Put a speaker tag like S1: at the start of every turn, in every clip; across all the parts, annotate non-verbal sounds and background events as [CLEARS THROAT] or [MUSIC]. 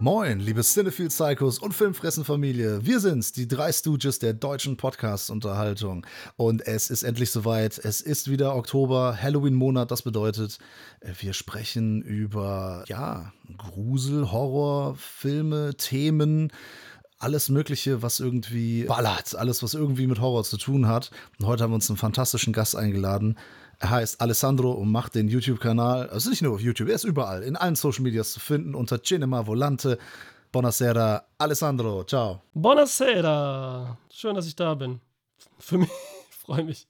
S1: Moin, liebe Cinephile Psychos und Filmfressen-Familie. Wir sind's, die drei Stooges der deutschen Podcast-Unterhaltung. Und es ist endlich soweit. Es ist wieder Oktober, Halloween-Monat. Das bedeutet, wir sprechen über, ja, Grusel, Horror, Filme, Themen, alles Mögliche, was irgendwie ballert, alles, was irgendwie mit Horror zu tun hat. Und heute haben wir uns einen fantastischen Gast eingeladen. Er heißt Alessandro und macht den YouTube-Kanal, also nicht nur auf YouTube, er ist überall, in allen Social Medias zu finden, unter Cinema Volante. Buonasera, Alessandro, ciao.
S2: Buonasera, schön, dass ich da bin. Für mich, [LAUGHS] freue mich.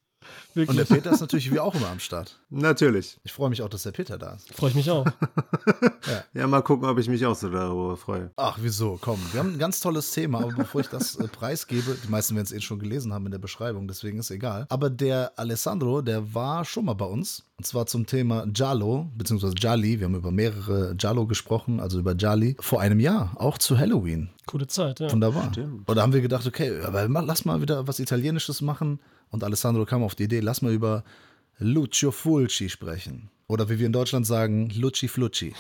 S1: Wirklich. Und der Peter ist natürlich wie auch immer am Start.
S3: Natürlich.
S1: Ich freue mich auch, dass der Peter da ist.
S2: Freue ich mich auch. [LAUGHS]
S3: ja. ja. mal gucken, ob ich mich auch so darüber freue.
S1: Ach, wieso? Komm, wir haben ein ganz tolles Thema, aber bevor ich das äh, preisgebe, die meisten werden es eh schon gelesen haben in der Beschreibung, deswegen ist egal. Aber der Alessandro, der war schon mal bei uns. Und zwar zum Thema Giallo, beziehungsweise Jali. Wir haben über mehrere Giallo gesprochen, also über Jali, vor einem Jahr, auch zu Halloween.
S2: Coole Zeit, ja.
S1: Wunderbar. Stimmt. Und da haben wir gedacht, okay, aber lass mal wieder was Italienisches machen. Und Alessandro kam auf die Idee, lass mal über Lucio Fulci sprechen. Oder wie wir in Deutschland sagen, Lucci Flucci.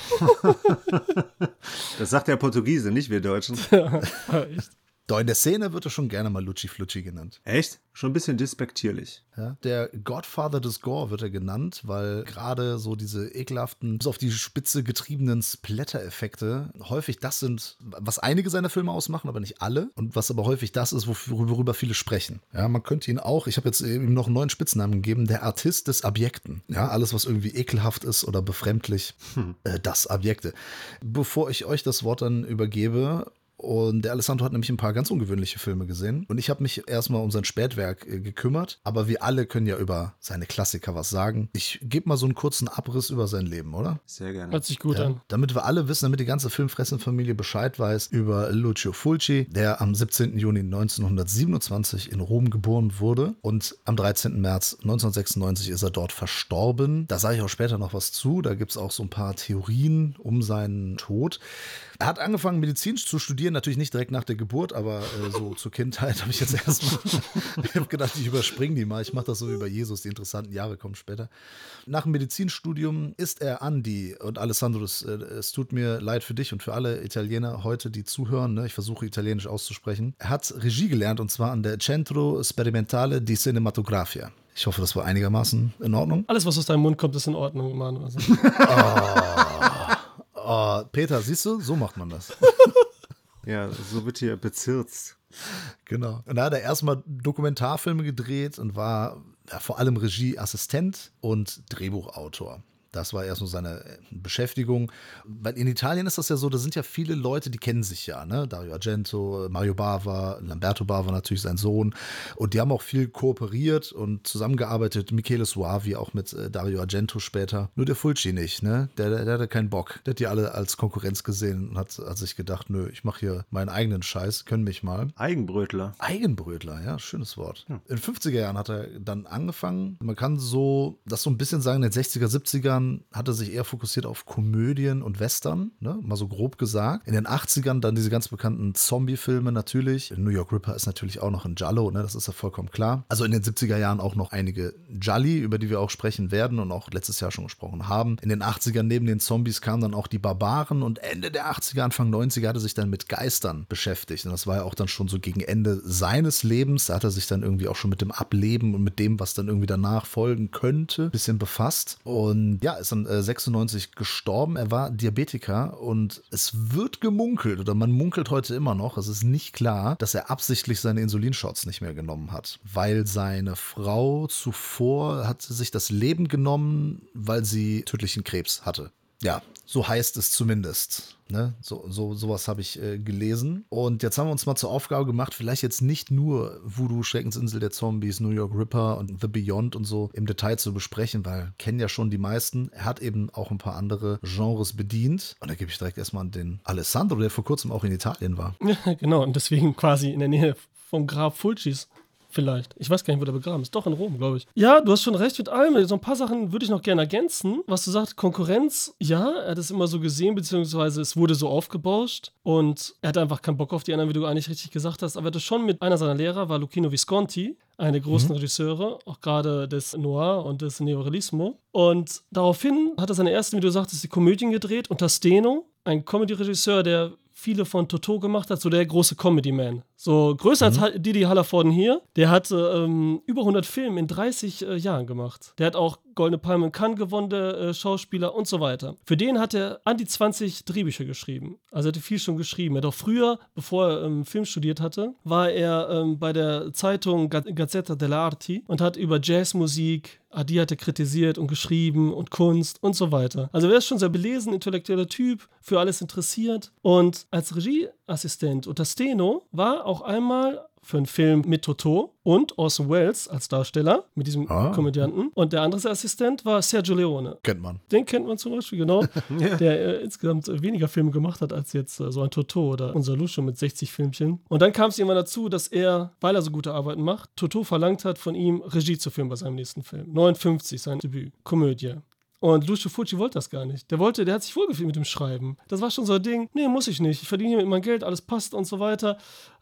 S3: das sagt der Portugiese, nicht wir Deutschen. [LAUGHS]
S2: Ja, echt.
S1: Doch in der Szene wird er schon gerne mal Lucci Flucci genannt.
S3: Echt? Schon ein bisschen despektierlich.
S1: Ja, der Godfather des Gore wird er genannt, weil gerade so diese ekelhaften, bis auf die Spitze getriebenen Splatter-Effekte häufig das sind, was einige seiner Filme ausmachen, aber nicht alle. Und was aber häufig das ist, worüber viele sprechen. Ja, man könnte ihn auch, ich habe jetzt ihm noch einen neuen Spitznamen gegeben, der Artist des Abjekten. Ja, alles, was irgendwie ekelhaft ist oder befremdlich, hm. äh, das Abjekte. Bevor ich euch das Wort dann übergebe, und der Alessandro hat nämlich ein paar ganz ungewöhnliche Filme gesehen. Und ich habe mich erstmal um sein Spätwerk äh, gekümmert. Aber wir alle können ja über seine Klassiker was sagen. Ich gebe mal so einen kurzen Abriss über sein Leben, oder?
S3: Sehr gerne.
S2: Hört sich gut ja, an.
S1: Damit wir alle wissen, damit die ganze Filmfressenfamilie Bescheid weiß über Lucio Fulci, der am 17. Juni 1927 in Rom geboren wurde. Und am 13. März 1996 ist er dort verstorben. Da sage ich auch später noch was zu. Da gibt es auch so ein paar Theorien um seinen Tod. Er hat angefangen, Medizin zu studieren, natürlich nicht direkt nach der Geburt, aber äh, so zur Kindheit habe ich jetzt erstmal. [LAUGHS] ich habe gedacht, ich überspringe die mal. Ich mache das so wie bei Jesus, die interessanten Jahre kommen später. Nach dem Medizinstudium ist er Andi und Alessandro, es, äh, es tut mir leid für dich und für alle Italiener heute, die zuhören. Ne? Ich versuche italienisch auszusprechen. Er hat Regie gelernt und zwar an der Centro Sperimentale di Cinematografia. Ich hoffe, das war einigermaßen in Ordnung.
S2: Alles, was aus deinem Mund kommt, ist in Ordnung, Manu. [LAUGHS] Also.
S1: oh. Oh, Peter, siehst du, so macht man das. [LAUGHS]
S3: ja, so wird hier bezirzt.
S1: Genau. Und da hat er erstmal Dokumentarfilme gedreht und war ja, vor allem Regieassistent und Drehbuchautor. Das war erst so seine äh, Beschäftigung. Weil in Italien ist das ja so, da sind ja viele Leute, die kennen sich ja, ne? Dario Argento, Mario Bava, Lamberto Bava natürlich sein Sohn. Und die haben auch viel kooperiert und zusammengearbeitet. Michele Suavi auch mit äh, Dario Argento später. Nur der Fulci nicht, ne? Der, der, der hatte keinen Bock. Der hat die alle als Konkurrenz gesehen und hat, hat sich gedacht, nö, ich mache hier meinen eigenen Scheiß, können mich mal.
S3: Eigenbrötler.
S1: Eigenbrötler, ja, schönes Wort. Ja. In den 50er Jahren hat er dann angefangen. Man kann so das so ein bisschen sagen, in den 60er, 70er Jahren hat sich eher fokussiert auf Komödien und Western, ne? mal so grob gesagt. In den 80ern dann diese ganz bekannten Zombie-Filme natürlich. New York Ripper ist natürlich auch noch ein Jallo, ne? das ist ja vollkommen klar. Also in den 70er Jahren auch noch einige Jolly, über die wir auch sprechen werden und auch letztes Jahr schon gesprochen haben. In den 80ern neben den Zombies kamen dann auch die Barbaren und Ende der 80er, Anfang 90er hat er sich dann mit Geistern beschäftigt. Und das war ja auch dann schon so gegen Ende seines Lebens. Da hat er sich dann irgendwie auch schon mit dem Ableben und mit dem, was dann irgendwie danach folgen könnte, ein bisschen befasst. Und ja, ist dann 96 äh, gestorben. Er war Diabetiker und es wird gemunkelt oder man munkelt heute immer noch, es ist nicht klar, dass er absichtlich seine Insulinshots nicht mehr genommen hat, weil seine Frau zuvor hat sich das Leben genommen, weil sie tödlichen Krebs hatte. Ja, so heißt es zumindest. Ne? So, so, sowas habe ich äh, gelesen. Und jetzt haben wir uns mal zur Aufgabe gemacht, vielleicht jetzt nicht nur Voodoo, Schreckensinsel der Zombies, New York Ripper und The Beyond und so im Detail zu besprechen, weil kennen ja schon die meisten. Er hat eben auch ein paar andere Genres bedient. Und da gebe ich direkt erstmal an den Alessandro, der vor kurzem auch in Italien war.
S2: Ja, [LAUGHS] genau. Und deswegen quasi in der Nähe vom Grab Fulcis. Vielleicht. Ich weiß gar nicht, wo der begraben ist. Doch in Rom, glaube ich. Ja, du hast schon recht mit allem. So ein paar Sachen würde ich noch gerne ergänzen. Was du sagst, Konkurrenz, ja, er hat es immer so gesehen, beziehungsweise es wurde so aufgebauscht und er hatte einfach keinen Bock auf die anderen, wie du eigentlich richtig gesagt hast. Aber er hatte schon mit einer seiner Lehrer, war Lucchino Visconti, einer der großen mhm. Regisseure, auch gerade des Noir und des Neorealismo. Und daraufhin hat er seine ersten, wie du sagtest, die Komödien gedreht unter Steno, ein Comedy-Regisseur, der viele von Toto gemacht hat, so der große Comedy-Man. So größer mhm. als Didi Hallervorden hier. Der hat ähm, über 100 Filme in 30 äh, Jahren gemacht. Der hat auch Goldene Palme in Cannes gewonnen, der äh, Schauspieler und so weiter. Für den hat er an die 20 Drehbücher geschrieben. Also er hatte viel schon geschrieben. Er hat auch früher, bevor er ähm, Film studiert hatte, war er ähm, bei der Zeitung Gazzetta dell'Arti und hat über Jazzmusik, die hat er kritisiert und geschrieben und Kunst und so weiter. Also er ist schon sehr belesen, intellektueller Typ, für alles interessiert. Und als Regieassistent unter Steno war auch einmal für einen Film mit Toto und Orson Welles als Darsteller mit diesem ah. Komödianten. Und der andere Assistent war Sergio Leone.
S1: Kennt man.
S2: Den kennt man zum Beispiel, genau. [LAUGHS] ja. Der äh, insgesamt weniger Filme gemacht hat als jetzt äh, so ein Toto oder unser Lucio mit 60 Filmchen. Und dann kam es irgendwann dazu, dass er, weil er so gute Arbeiten macht, Toto verlangt hat, von ihm Regie zu filmen bei seinem nächsten Film. 59, sein Debüt. Komödie. Und Lucio Fucci wollte das gar nicht. Der wollte, der hat sich wohlgefühlt mit dem Schreiben. Das war schon so ein Ding, nee, muss ich nicht. Ich verdiene hier mit meinem Geld, alles passt und so weiter.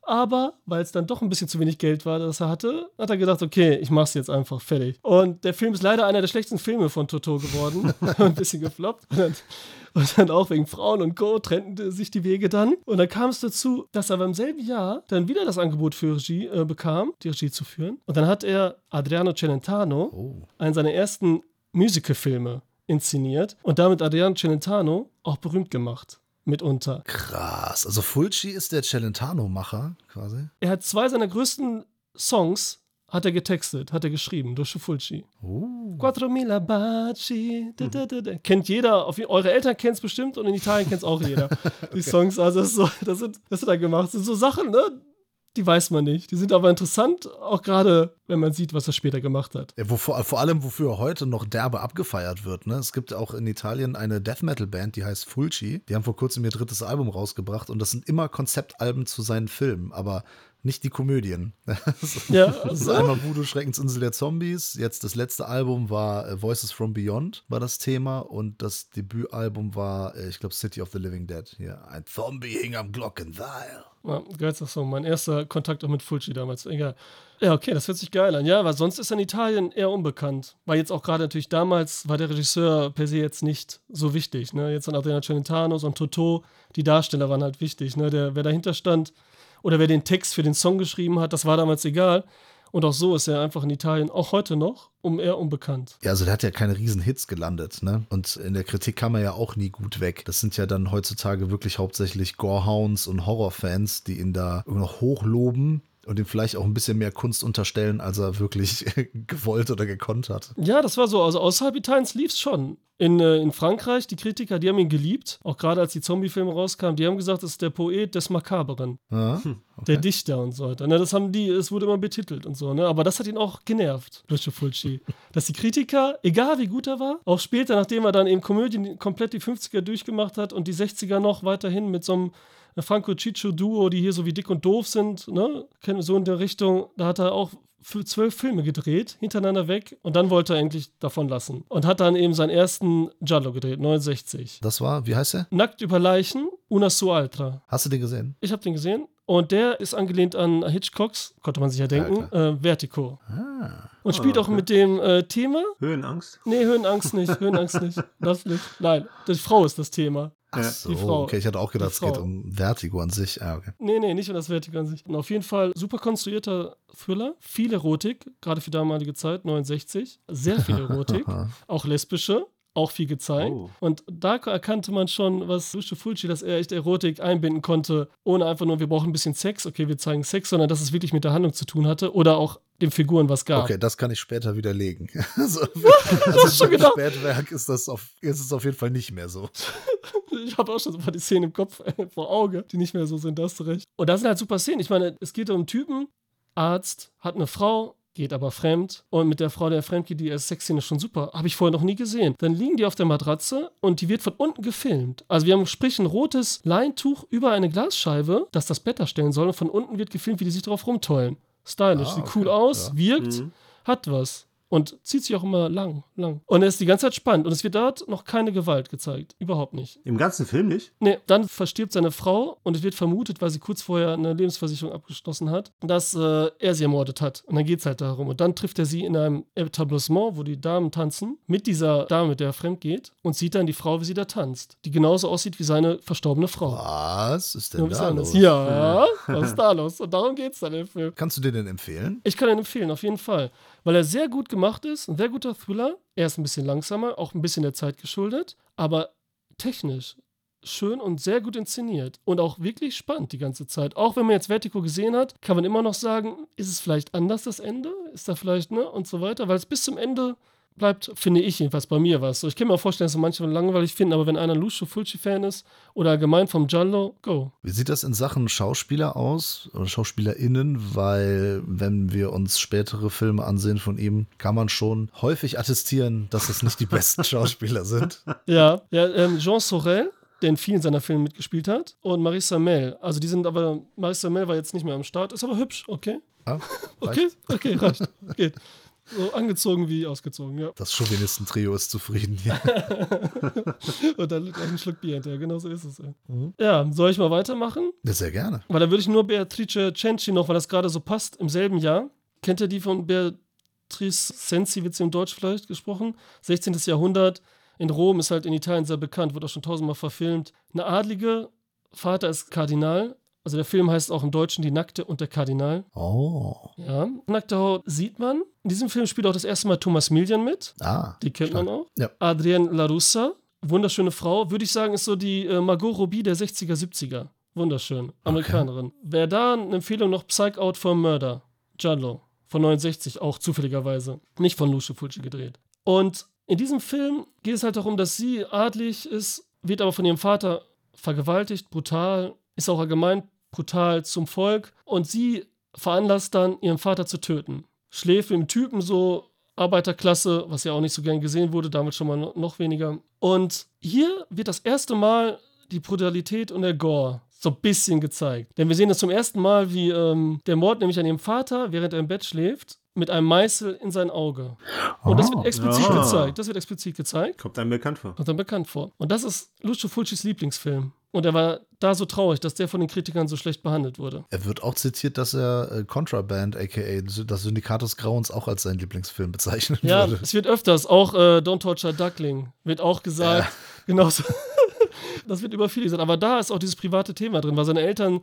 S2: Aber weil es dann doch ein bisschen zu wenig Geld war, das er hatte, hat er gedacht, okay, ich mach's jetzt einfach fertig. Und der Film ist leider einer der schlechtesten Filme von Toto geworden. [LAUGHS] [LAUGHS] ein bisschen gefloppt. Und dann, und dann auch wegen Frauen und Co. trennten sich die Wege dann. Und dann kam es dazu, dass er beim selben Jahr dann wieder das Angebot für Regie äh, bekam, die Regie zu führen. Und dann hat er Adriano Celentano, oh. einen seiner ersten Musicalfilme, inszeniert und damit Adriano Celentano auch berühmt gemacht mitunter.
S1: Krass. Also Fulci ist der Celentano-Macher quasi.
S2: Er hat zwei seiner größten Songs hat er getextet, hat er geschrieben durch Fulci. Uh. Quattro mila baci. Da, da, da, Kennt jeder, auf, eure Eltern kennen es bestimmt und in Italien kennt es auch jeder. [LAUGHS] Die Songs, also das, so, das, sind, das hat er gemacht. Das sind so Sachen, ne? Die weiß man nicht. Die sind aber interessant, auch gerade wenn man sieht, was er später gemacht hat.
S1: Ja, wo, vor, vor, allem, wofür heute noch derbe abgefeiert wird. Ne? Es gibt auch in Italien eine Death Metal Band, die heißt Fulci. Die haben vor kurzem ihr drittes Album rausgebracht und das sind immer Konzeptalben zu seinen Filmen. Aber nicht die Komödien. [LAUGHS] ja, das ist einmal Voodoo Schreckensinsel der Zombies. Jetzt das letzte Album war äh, Voices from Beyond, war das Thema. Und das Debütalbum war, äh, ich glaube, City of the Living Dead. Hier, ein Zombie hing am Glockenseil.
S2: Ja, geilster auch so. Mein erster Kontakt auch mit Fulci damals. Egal. Ja, okay, das hört sich geil an. Ja, weil sonst ist er in Italien eher unbekannt. Weil jetzt auch gerade natürlich damals war der Regisseur per se jetzt nicht so wichtig. Ne? Jetzt an Adriano Celentano und Toto, die Darsteller waren halt wichtig. Ne? Der, wer dahinter stand, oder wer den Text für den Song geschrieben hat, das war damals egal. Und auch so ist er einfach in Italien, auch heute noch, um eher unbekannt.
S1: Ja, also der hat ja keine riesen Hits gelandet, ne? Und in der Kritik kam er ja auch nie gut weg. Das sind ja dann heutzutage wirklich hauptsächlich Gorehounds und Horrorfans, die ihn da noch hochloben und ihm vielleicht auch ein bisschen mehr Kunst unterstellen, als er wirklich [LAUGHS] gewollt oder gekonnt hat.
S2: Ja, das war so. Also außerhalb Italiens lief es schon. In, äh, in Frankreich, die Kritiker, die haben ihn geliebt. Auch gerade als die Zombie-Filme rauskamen, die haben gesagt, das ist der Poet des Makaberen. Ah, okay. Der Dichter und so weiter. Ne, das haben die, es wurde immer betitelt und so, ne? Aber das hat ihn auch genervt, Lucio Fulci. [LAUGHS] Dass die Kritiker, egal wie gut er war, auch später, nachdem er dann eben Komödien komplett die 50er durchgemacht hat und die 60er noch weiterhin mit so einem Franco Ciccio Duo, die hier so wie dick und doof sind, ne? So in der Richtung, da hat er auch für zwölf Filme gedreht, hintereinander weg und dann wollte er endlich davon lassen und hat dann eben seinen ersten Giallo gedreht, 69.
S1: Das war, wie heißt er?
S2: Nackt über Leichen, Una su altra.
S1: Hast du den gesehen?
S2: Ich habe den gesehen und der ist angelehnt an Hitchcocks, konnte man sich ja denken, ja, äh, Vertigo. Ah. Und spielt oh, okay. auch mit dem äh, Thema.
S3: Höhenangst?
S2: Nee, Höhenangst nicht, Höhenangst nicht. [LAUGHS] Das nicht. Nein, die Frau ist das Thema.
S1: Ach so, die Frau. okay, ich hatte auch gedacht, es geht um Vertigo an sich. Ah, okay.
S2: Nee, nee, nicht um das Vertigo an sich. Und auf jeden Fall super konstruierter Thriller, viel Erotik, gerade für damalige Zeit, 69. Sehr viel [LAUGHS] Erotik, [LAUGHS] auch lesbische auch viel gezeigt. Oh. Und da erkannte man schon, was Lucio Fulci, dass er echt Erotik einbinden konnte, ohne einfach nur, wir brauchen ein bisschen Sex, okay, wir zeigen Sex, sondern dass es wirklich mit der Handlung zu tun hatte oder auch den Figuren was gab.
S1: Okay, das kann ich später widerlegen. [LAUGHS] also, [LAUGHS] also schon genau. Spätwerk ist das auf, ist es auf jeden Fall nicht mehr so. [LAUGHS]
S2: ich habe auch schon so ein paar die Szenen im Kopf äh, vor Auge, die nicht mehr so sind, das recht. Und das sind halt super Szenen. Ich meine, es geht um Typen, Arzt, hat eine Frau, geht aber fremd. Und mit der Frau, der fremd geht, die erste Sexszene ist schon super. Habe ich vorher noch nie gesehen. Dann liegen die auf der Matratze und die wird von unten gefilmt. Also wir haben sprich ein rotes Leintuch über eine Glasscheibe, das das Bett darstellen soll. Und von unten wird gefilmt, wie die sich drauf rumtollen. stylisch,
S1: Ah,
S2: sieht
S1: okay,
S2: cool aus,
S1: ja.
S2: wirkt,
S3: Mhm.
S2: hat was. Und zieht sich auch immer lang, lang. Und er ist die ganze Zeit spannend. Und es wird dort noch keine Gewalt gezeigt. Überhaupt nicht.
S3: Im ganzen Film nicht?
S2: Nee, dann verstirbt seine Frau und es wird vermutet, weil sie kurz vorher eine Lebensversicherung abgeschlossen hat, dass äh, er sie ermordet hat. Und dann geht es halt darum. Und dann trifft er sie in einem Etablissement, wo die Damen tanzen, mit dieser Dame, mit der er fremd geht, und sieht dann die Frau, wie sie da tanzt, die genauso aussieht wie seine verstorbene Frau.
S1: Was ist denn
S2: Nur
S1: da los? [LAUGHS]
S2: Ja, was ist da los? Und darum geht es dann im Film.
S1: Kannst du dir denn empfehlen?
S2: Ich kann ihn empfehlen, auf jeden Fall. Weil er sehr gut gemacht ist, ein sehr guter Thriller. Er ist ein bisschen langsamer, auch ein bisschen der Zeit geschuldet, aber technisch schön und sehr gut inszeniert und auch wirklich spannend die ganze Zeit. Auch wenn man jetzt Vertigo gesehen hat, kann man immer noch sagen, ist es vielleicht anders das Ende? Ist da vielleicht, ne? Und so weiter, weil es bis zum Ende bleibt, finde ich jedenfalls bei mir was. So, ich kann mir auch vorstellen, dass so manche langweilig finden, aber wenn einer Lucio Fulci-Fan ist oder allgemein vom Giallo, go.
S1: Wie sieht das in Sachen Schauspieler aus oder SchauspielerInnen? Weil, wenn wir uns spätere Filme ansehen von ihm, kann man schon häufig attestieren, dass es nicht die besten [LAUGHS] Schauspieler sind.
S2: Ja, ja ähm, Jean Sorel, der in vielen seiner Filme mitgespielt hat, und Marissa Mel. Also die sind aber, Marissa Mel war jetzt nicht mehr am Start, ist aber hübsch, okay?
S1: Ja, [LAUGHS]
S2: Okay, okay, reicht. Geht. So angezogen wie ausgezogen, ja.
S1: Das Chauvinisten-Trio ist zufrieden hier. [LAUGHS]
S2: Und dann gleich einen Schluck Bier hinterher, genau so ist es. Ja, ja soll ich mal weitermachen?
S1: Ja, sehr gerne.
S2: Weil da würde ich nur Beatrice Cenci noch, weil das gerade so passt, im selben Jahr. Kennt ihr die von Beatrice Sensi, wird sie im Deutsch vielleicht gesprochen? 16. Jahrhundert. In Rom ist halt in Italien sehr bekannt, wird auch schon tausendmal verfilmt. Eine Adlige, Vater ist Kardinal. Also der Film heißt auch im Deutschen Die Nackte und der Kardinal.
S1: Oh.
S2: Ja. Nackte Haut sieht man. In diesem Film spielt auch das erste Mal Thomas Millian mit.
S1: Ah.
S2: Die kennt man auch.
S1: Ja.
S2: Adrienne Larussa, wunderschöne Frau. Würde ich sagen, ist so die äh, Margot Robbie der 60er, 70er. Wunderschön. Amerikanerin. Wer da eine Empfehlung noch Psych Out for Murder. Giallo. Von 69, auch zufälligerweise. Nicht von Lucio Fulci gedreht. Und in diesem Film geht es halt darum, dass sie adlig ist, wird aber von ihrem Vater vergewaltigt, brutal, ist auch allgemein brutal zum Volk. Und sie veranlasst dann, ihren Vater zu töten. Schläft mit dem Typen so Arbeiterklasse, was ja auch nicht so gern gesehen wurde, damit schon mal no- noch weniger. Und hier wird das erste Mal die Brutalität und der Gore so ein bisschen gezeigt. Denn wir sehen das zum ersten Mal, wie ähm, der Mord nämlich an ihrem Vater, während er im Bett schläft, mit einem Meißel in sein Auge. Und das wird explizit
S3: Ah.
S2: gezeigt. Das wird explizit gezeigt.
S3: Kommt einem bekannt vor.
S2: Kommt dann bekannt vor. Und das ist Lucio Fulcis Lieblingsfilm. Und er war da so traurig, dass der von den Kritikern so schlecht behandelt wurde.
S1: Er wird auch zitiert, dass er äh, Contraband, aka das Syndikat des Grauens, auch als seinen Lieblingsfilm bezeichnen
S2: Ja,
S1: würde.
S2: es wird öfters, auch äh, Don't Torture Duckling wird auch gesagt. [LAUGHS] Genauso. [LAUGHS] das wird über viele gesagt. Aber da ist auch dieses private Thema drin, weil seine Eltern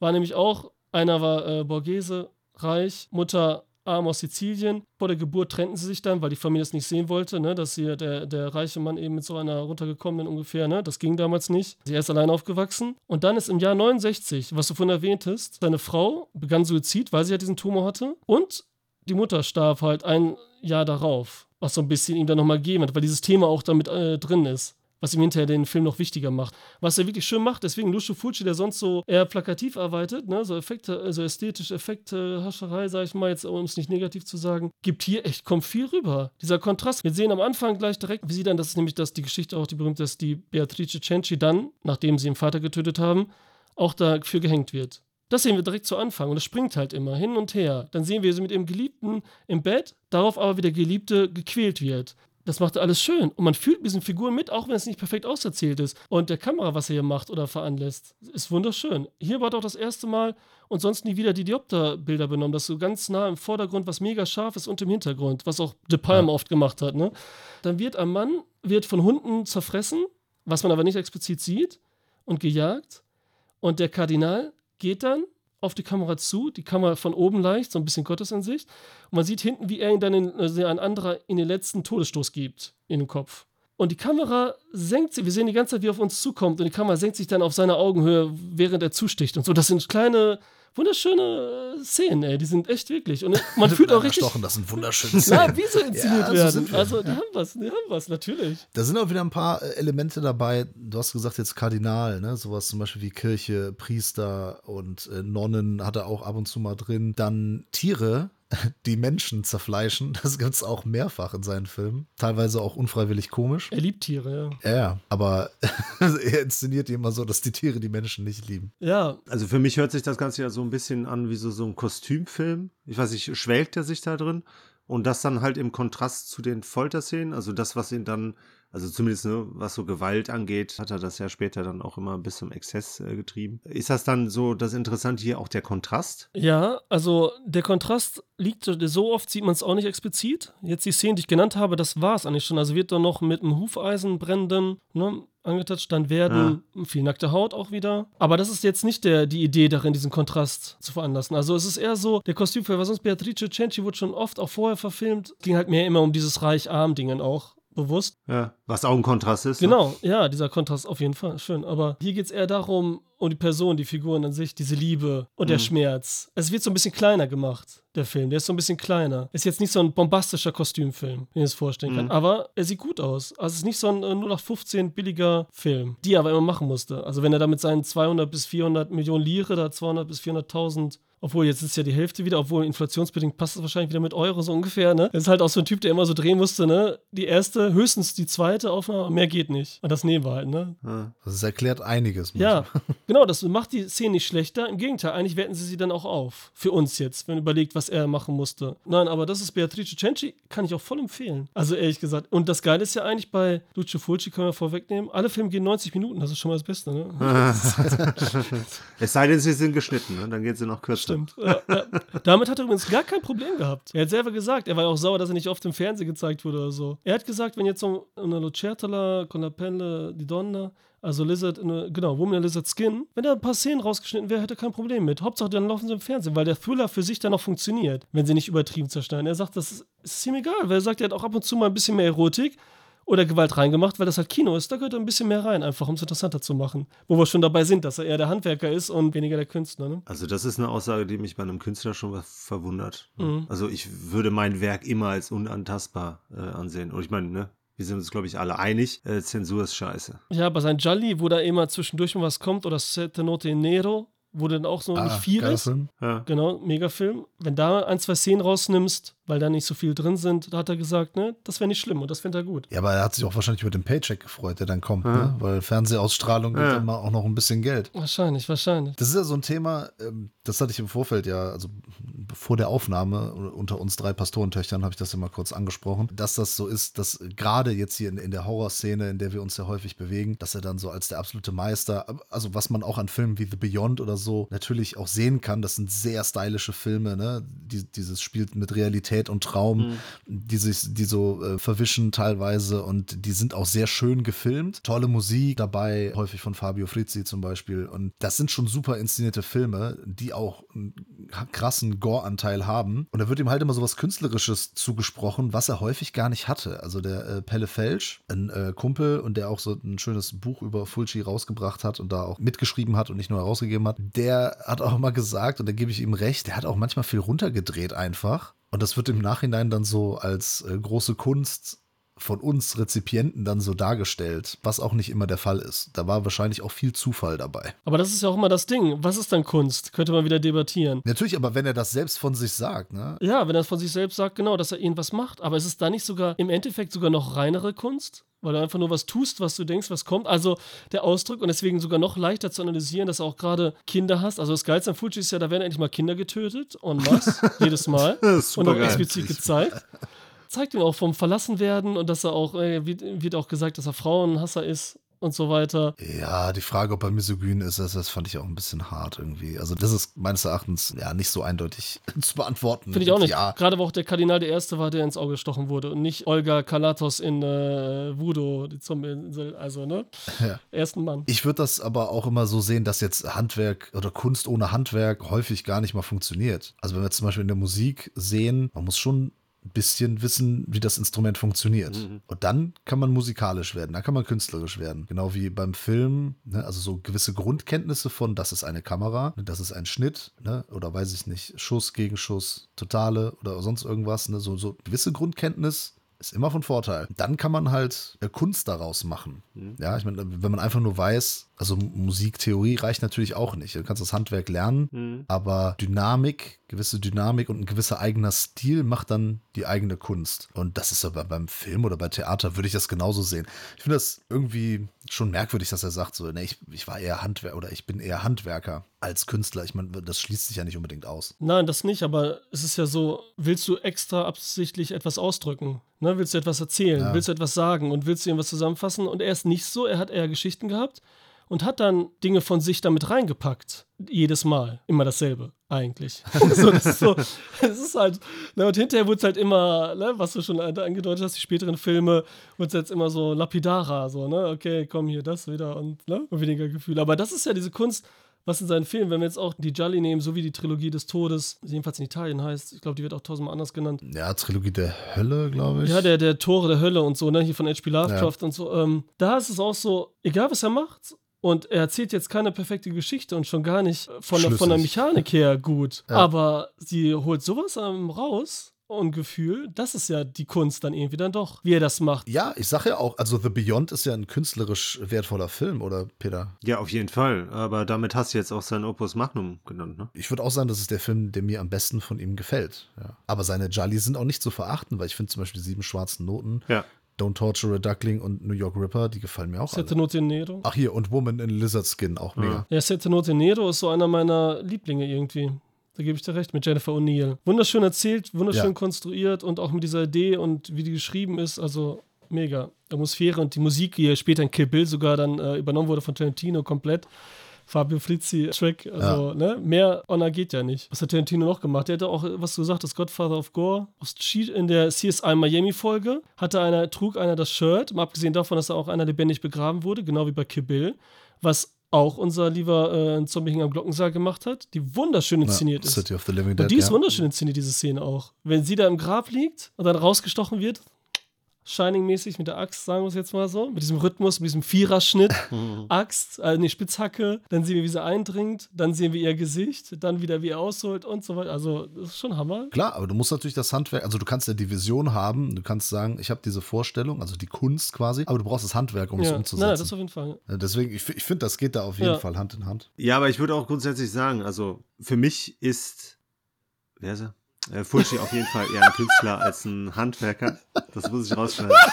S2: waren nämlich auch, einer war äh, Borghese, reich, Mutter arm aus Sizilien. Vor der Geburt trennten sie sich dann, weil die Familie es nicht sehen wollte, ne, dass hier der, der reiche Mann eben mit so einer runtergekommenen ungefähr, ne, das ging damals nicht. Sie ist allein aufgewachsen. Und dann ist im Jahr 69, was du vorhin erwähntest, seine Frau begann Suizid, weil sie ja diesen Tumor hatte. Und die Mutter starb halt ein Jahr darauf, was so ein bisschen ihm dann nochmal gegeben hat, weil dieses Thema auch damit äh, drin ist. Was ihm hinterher den Film noch wichtiger macht. Was er wirklich schön macht, deswegen Lucio Fulci, der sonst so eher plakativ arbeitet, ne, so Effekte, also ästhetische Effekte, Hascherei, sag ich mal, jetzt um es nicht negativ zu sagen, gibt hier echt, kommt viel rüber. Dieser Kontrast. Wir sehen am Anfang gleich direkt, wie sie dann, das ist nämlich das, die Geschichte auch die berühmte, dass die Beatrice Cenci dann, nachdem sie ihren Vater getötet haben, auch dafür gehängt wird. Das sehen wir direkt zu Anfang und es springt halt immer hin und her. Dann sehen wir sie mit ihrem Geliebten im Bett, darauf aber wie der Geliebte gequält wird. Das macht alles schön. Und man fühlt mit diesen Figuren mit, auch wenn es nicht perfekt auserzählt ist. Und der Kamera, was er hier macht oder veranlässt, ist wunderschön. Hier war doch das erste Mal und sonst nie wieder die Diopter-Bilder benommen, dass so ganz nah im Vordergrund was mega scharf ist und im Hintergrund, was auch De Palma oft gemacht hat. Ne? Dann wird ein Mann wird von Hunden zerfressen, was man aber nicht explizit sieht, und gejagt. Und der Kardinal geht dann auf die Kamera zu, die Kamera von oben leicht, so ein bisschen Gottesansicht. Und man sieht hinten, wie er ihn dann in, also ein anderer in den letzten Todesstoß gibt, in den Kopf. Und die Kamera senkt sich, wir sehen die ganze Zeit, wie er auf uns zukommt, und die Kamera senkt sich dann auf seine Augenhöhe, während er zusticht und so. Das sind kleine, wunderschöne äh, Szenen, ey. Die sind echt wirklich. Und man fühlt auch richtig.
S1: Stochen, das sind wunderschöne Szenen.
S2: wie so inszeniert
S1: Ja, so
S2: werden. also, die haben was, die haben was, natürlich.
S1: Da sind auch wieder ein paar äh, Elemente dabei. Du hast gesagt, jetzt Kardinal, ne? Sowas zum Beispiel wie Kirche, Priester und äh, Nonnen hat er auch ab und zu mal drin. Dann Tiere, die Menschen zerfleischen. [LAUGHS] Das gibt es auch mehrfach in seinen Filmen. Teilweise auch unfreiwillig komisch.
S2: Er liebt Tiere, ja.
S1: Ja, aber [LAUGHS] er inszeniert die immer so, dass die Tiere die Menschen nicht lieben.
S2: Ja.
S3: Also für mich hört sich das Ganze ja so ein bisschen an wie so, so ein Kostümfilm. Ich weiß nicht, schwelgt er sich da drin? Und das dann halt im Kontrast zu den Folterszenen, also das, was ihn dann also zumindest, ne, was so Gewalt angeht, hat er das ja später dann auch immer bis zum Exzess äh, getrieben. Ist das dann so das Interessante hier auch der Kontrast?
S2: Ja, also der Kontrast liegt so oft, sieht man es auch nicht explizit. Jetzt die Szenen, die ich genannt habe, das war es eigentlich schon. Also wird dann noch mit einem Hufeisen brennenden, ne, angetatscht, dann werden ja. viel nackte Haut auch wieder. Aber das ist jetzt nicht der, die Idee darin, diesen Kontrast zu veranlassen. Also es ist eher so, der Kostümfilm, weil sonst Beatrice Cenci wurde schon oft auch vorher verfilmt, ging halt mehr immer um dieses Reich-Arm-Dingen auch bewusst.
S3: Ja, was auch ein Kontrast ist.
S2: Ne? Genau, ne? ja, dieser Kontrast auf jeden Fall, schön. Aber hier geht es eher darum, um die Person, die Figuren an sich, diese Liebe und mhm. der Schmerz. Es wird so ein bisschen kleiner gemacht, der Film. Der ist so ein bisschen kleiner. Ist jetzt nicht so ein bombastischer Kostümfilm, wie ich es vorstellen mhm. kann. Aber er sieht gut aus. Also es ist nicht so ein äh, 0815 billiger Film, die er aber immer machen musste. Also wenn er da mit seinen 200 bis 400 Millionen Lire, da 200 bis 400.000 obwohl, jetzt ist ja die Hälfte wieder, obwohl inflationsbedingt passt es wahrscheinlich wieder mit Euro so ungefähr, ne? Das ist halt auch so ein Typ, der immer so drehen musste, ne? Die erste, höchstens die zweite Aufnahme, mehr geht nicht. Und das nehmen wir halt, ne?
S1: Das erklärt einiges.
S2: Ja, genau, das macht die Szene nicht schlechter. Im Gegenteil, eigentlich werten sie sie dann auch auf. Für uns jetzt, wenn überlegt, was er machen musste. Nein, aber das ist Beatrice Cenci, kann ich auch voll empfehlen. Also ehrlich gesagt. Und das Geile ist ja eigentlich bei Lucio Fulci, können wir vorwegnehmen, alle Filme gehen 90 Minuten, das ist schon mal das Beste, ne? [LAUGHS]
S3: es sei denn, sie sind geschnitten, ne? dann geht sie noch kürzer.
S2: Stimmt. Ja, ja. Damit hat er übrigens gar kein Problem gehabt. Er hat selber gesagt, er war ja auch sauer, dass er nicht oft im Fernsehen gezeigt wurde oder so. Er hat gesagt, wenn jetzt so eine Lucertola con la pelle di donna also Lizard, eine, genau, Woman in Lizard Skin. Wenn da ein paar Szenen rausgeschnitten wäre, hätte er kein Problem mit. Hauptsache, dann laufen sie im Fernsehen, weil der Thriller für sich dann noch funktioniert, wenn sie nicht übertrieben zerschneiden. Er sagt, das ist, ist ihm egal, weil er sagt, er hat auch ab und zu mal ein bisschen mehr Erotik oder Gewalt reingemacht, weil das halt Kino ist. Da gehört ein bisschen mehr rein, einfach um es interessanter zu machen. Wo wir schon dabei sind, dass er eher der Handwerker ist und weniger der Künstler. Ne?
S3: Also, das ist eine Aussage, die mich bei einem Künstler schon verwundert. Mhm. Also, ich würde mein Werk immer als unantastbar äh, ansehen. Und ich meine, ne, wir sind uns, glaube ich, alle einig, äh, Zensur ist scheiße.
S2: Ja, bei seinem Jolly, wo da immer zwischendurch mal was kommt, oder Sette Note Nero, wo dann auch so ah, nicht viel ist. Ja. Genau, Megafilm. Wenn da ein, zwei Szenen rausnimmst, weil da nicht so viel drin sind, da hat er gesagt, ne, das wäre nicht schlimm und das findet er gut.
S1: Ja, aber er hat sich auch wahrscheinlich über den Paycheck gefreut, der dann kommt, ja. ne? Weil Fernsehausstrahlung ja. gibt immer auch noch ein bisschen Geld.
S2: Wahrscheinlich, wahrscheinlich.
S1: Das ist ja so ein Thema, ähm, das hatte ich im Vorfeld ja, also vor der Aufnahme unter uns drei Pastorentöchtern habe ich das ja mal kurz angesprochen, dass das so ist, dass gerade jetzt hier in, in der Horrorszene, in der wir uns ja häufig bewegen, dass er dann so als der absolute Meister, also was man auch an Filmen wie The Beyond oder so natürlich auch sehen kann, das sind sehr stylische Filme, ne? Die, dieses spielt mit Realität Realität und Traum, mhm. die sich, die so äh, verwischen teilweise und die sind auch sehr schön gefilmt. Tolle Musik dabei, häufig von Fabio Frizzi zum Beispiel. Und das sind schon super inszenierte Filme, die auch einen krassen Gore-Anteil haben. Und da wird ihm halt immer so was Künstlerisches zugesprochen, was er häufig gar nicht hatte. Also der äh, Pelle Felsch, ein äh, Kumpel und der auch so ein schönes Buch über Fulci rausgebracht hat und da auch mitgeschrieben hat und nicht nur herausgegeben hat, der hat auch immer gesagt, und da gebe ich ihm recht, der hat auch manchmal viel runtergedreht einfach. Und das wird im Nachhinein dann so als äh, große Kunst von uns Rezipienten dann so dargestellt, was auch nicht immer der Fall ist. Da war wahrscheinlich auch viel Zufall dabei.
S2: Aber das ist ja auch immer das Ding. Was ist dann Kunst? Könnte man wieder debattieren.
S1: Natürlich, aber wenn er das selbst von sich sagt, ne?
S2: Ja, wenn er von sich selbst sagt, genau, dass er irgendwas macht. Aber ist es da nicht sogar im Endeffekt sogar noch reinere Kunst? weil du einfach nur was tust, was du denkst, was kommt. Also der Ausdruck und deswegen sogar noch leichter zu analysieren, dass du auch gerade Kinder hast. Also das Geilste an Fuji ist ja, da werden endlich mal Kinder getötet und was, [LAUGHS] jedes Mal und auch explizit gezeigt. Zeigt ihn auch vom Verlassenwerden und dass er auch, äh, wird, wird auch gesagt, dass er Frauenhasser ist und so weiter.
S1: Ja, die Frage, ob er misogyn ist, das, das fand ich auch ein bisschen hart irgendwie. Also das ist meines Erachtens ja nicht so eindeutig [LAUGHS] zu beantworten.
S2: Finde ich auch nicht. Ja. Gerade wo auch der Kardinal der Erste war, der ins Auge gestochen wurde und nicht Olga Kalatos in äh, Voodoo, die Zombie-Insel, also ne? [LAUGHS] Ja. Ersten Mann.
S1: Ich würde das aber auch immer so sehen, dass jetzt Handwerk oder Kunst ohne Handwerk häufig gar nicht mal funktioniert. Also wenn wir zum Beispiel in der Musik sehen, man muss schon ein bisschen wissen, wie das Instrument funktioniert. Mhm. Und dann kann man musikalisch werden, dann kann man künstlerisch werden. Genau wie beim Film, ne? also so gewisse Grundkenntnisse von, das ist eine Kamera, ne? das ist ein Schnitt, ne? oder weiß ich nicht, Schuss, Gegenschuss, Totale oder sonst irgendwas. Ne? So, so gewisse Grundkenntnis ist immer von Vorteil. Dann kann man halt äh, Kunst daraus machen. Ja, ich meine, wenn man einfach nur weiß, also Musiktheorie reicht natürlich auch nicht. Du kannst das Handwerk lernen,
S3: Mhm.
S1: aber Dynamik, gewisse Dynamik und ein gewisser eigener Stil macht dann die eigene Kunst. Und das ist aber beim Film oder bei Theater würde ich das genauso sehen. Ich finde das irgendwie schon merkwürdig, dass er sagt so, ne, ich, ich war eher Handwerker oder ich bin eher Handwerker als Künstler. Ich meine, das schließt sich ja nicht unbedingt aus.
S2: Nein, das nicht, aber es ist ja so, willst du extra absichtlich etwas ausdrücken? Ne? Willst du etwas erzählen?
S1: Ja.
S2: Willst du etwas sagen und willst du irgendwas zusammenfassen? Und er ist nicht so, er hat eher Geschichten gehabt und hat dann Dinge von sich damit reingepackt. Jedes Mal. Immer dasselbe, eigentlich. [LAUGHS] [LAUGHS] so, das ist so, es ist halt, ne, und hinterher wurde es halt immer, ne, was du schon angedeutet hast, die späteren Filme, wurde es jetzt immer so lapidarer, so, ne, okay, komm hier, das wieder und, ne, weniger Gefühl. Aber das ist ja diese Kunst, was in seinen Filmen, wenn wir jetzt auch die Jolly nehmen, so wie die Trilogie des Todes, jedenfalls in Italien heißt, ich glaube, die wird auch tausendmal anders genannt.
S1: Ja, Trilogie der Hölle, glaube ich.
S2: Ja, der, der Tore der Hölle und so, ne, hier von H.P. Lovecraft und so. Ähm, da ist es auch so, egal was er macht, und er erzählt jetzt keine perfekte Geschichte und schon gar nicht von, der, von der. Mechanik her gut. [LAUGHS]
S1: Ja.
S2: Aber sie holt sowas raus und Gefühl, das ist ja die Kunst dann irgendwie dann doch, wie er das macht.
S1: Ja, ich sage ja auch, also The Beyond ist ja ein künstlerisch wertvoller Film, oder Peter?
S3: Ja, auf jeden Fall. Aber damit hast du jetzt auch sein Opus Magnum genannt, ne?
S1: Ich würde auch sagen, das ist der Film, der mir am besten von ihm gefällt. Ja. Aber seine Jolly sind auch nicht zu verachten, weil ich finde zum Beispiel die sieben schwarzen Noten,
S3: Ja.
S1: Don't Torture a Duckling und New York Ripper, die gefallen mir auch
S2: Sette. Note Nero.
S1: Ach hier, und Woman in Lizard Skin, auch mega.
S2: Ja, Sette Note Nero ist so einer meiner Lieblinge irgendwie. Da gebe ich dir recht, mit Jennifer O'Neill. Wunderschön erzählt, wunderschön
S1: Ja.
S2: konstruiert und auch mit dieser Idee und wie die geschrieben ist, also mega. Atmosphäre und die Musik, die ja später in Kill Bill sogar dann äh, übernommen wurde von Tarantino komplett. Fabio Frizzi Track, also ne, mehr Honor geht ja nicht. Was hat Tarantino noch gemacht? Der hatte auch, was du gesagt hast, Godfather of Gore. In der CSI Miami Folge hatte einer, trug einer das Shirt, mal abgesehen davon, dass da auch einer lebendig begraben wurde, genau wie bei Kill Bill, was auch unser lieber äh, Zombie am Glockensaal gemacht hat, die wunderschön inszeniert
S1: Ja,
S2: ist.
S1: City of the Living Dead.
S2: Und die ist
S1: ja.
S2: wunderschön inszeniert, diese Szene auch. Wenn sie da im Grab liegt und dann rausgestochen wird, Shining-mäßig mit der Axt, sagen wir es jetzt mal so, mit diesem Rhythmus, mit diesem Viererschnitt, [LAUGHS] Axt, äh, nee, Spitzhacke, dann sehen wir, wie sie eindringt, dann sehen wir ihr Gesicht, dann wieder, wie er ausholt und so weiter. Also, das ist schon Hammer.
S1: Klar, aber du musst natürlich das Handwerk, also du kannst ja die Vision haben, du kannst sagen, ich habe diese Vorstellung, also die Kunst quasi, aber du brauchst das Handwerk, um es
S2: Ja. Nein,
S1: umzusetzen.
S2: nein, das auf jeden Fall.
S1: Ja, Deswegen, ich, ich finde, das geht da auf jeden
S2: Ja.
S1: Fall Hand in Hand.
S3: Ja, aber ich würde auch grundsätzlich sagen, also für mich ist, wer ist er? Äh, Fulci auf jeden Fall eher ein Künstler als ein Handwerker. Das muss ich rausschneiden. [LAUGHS]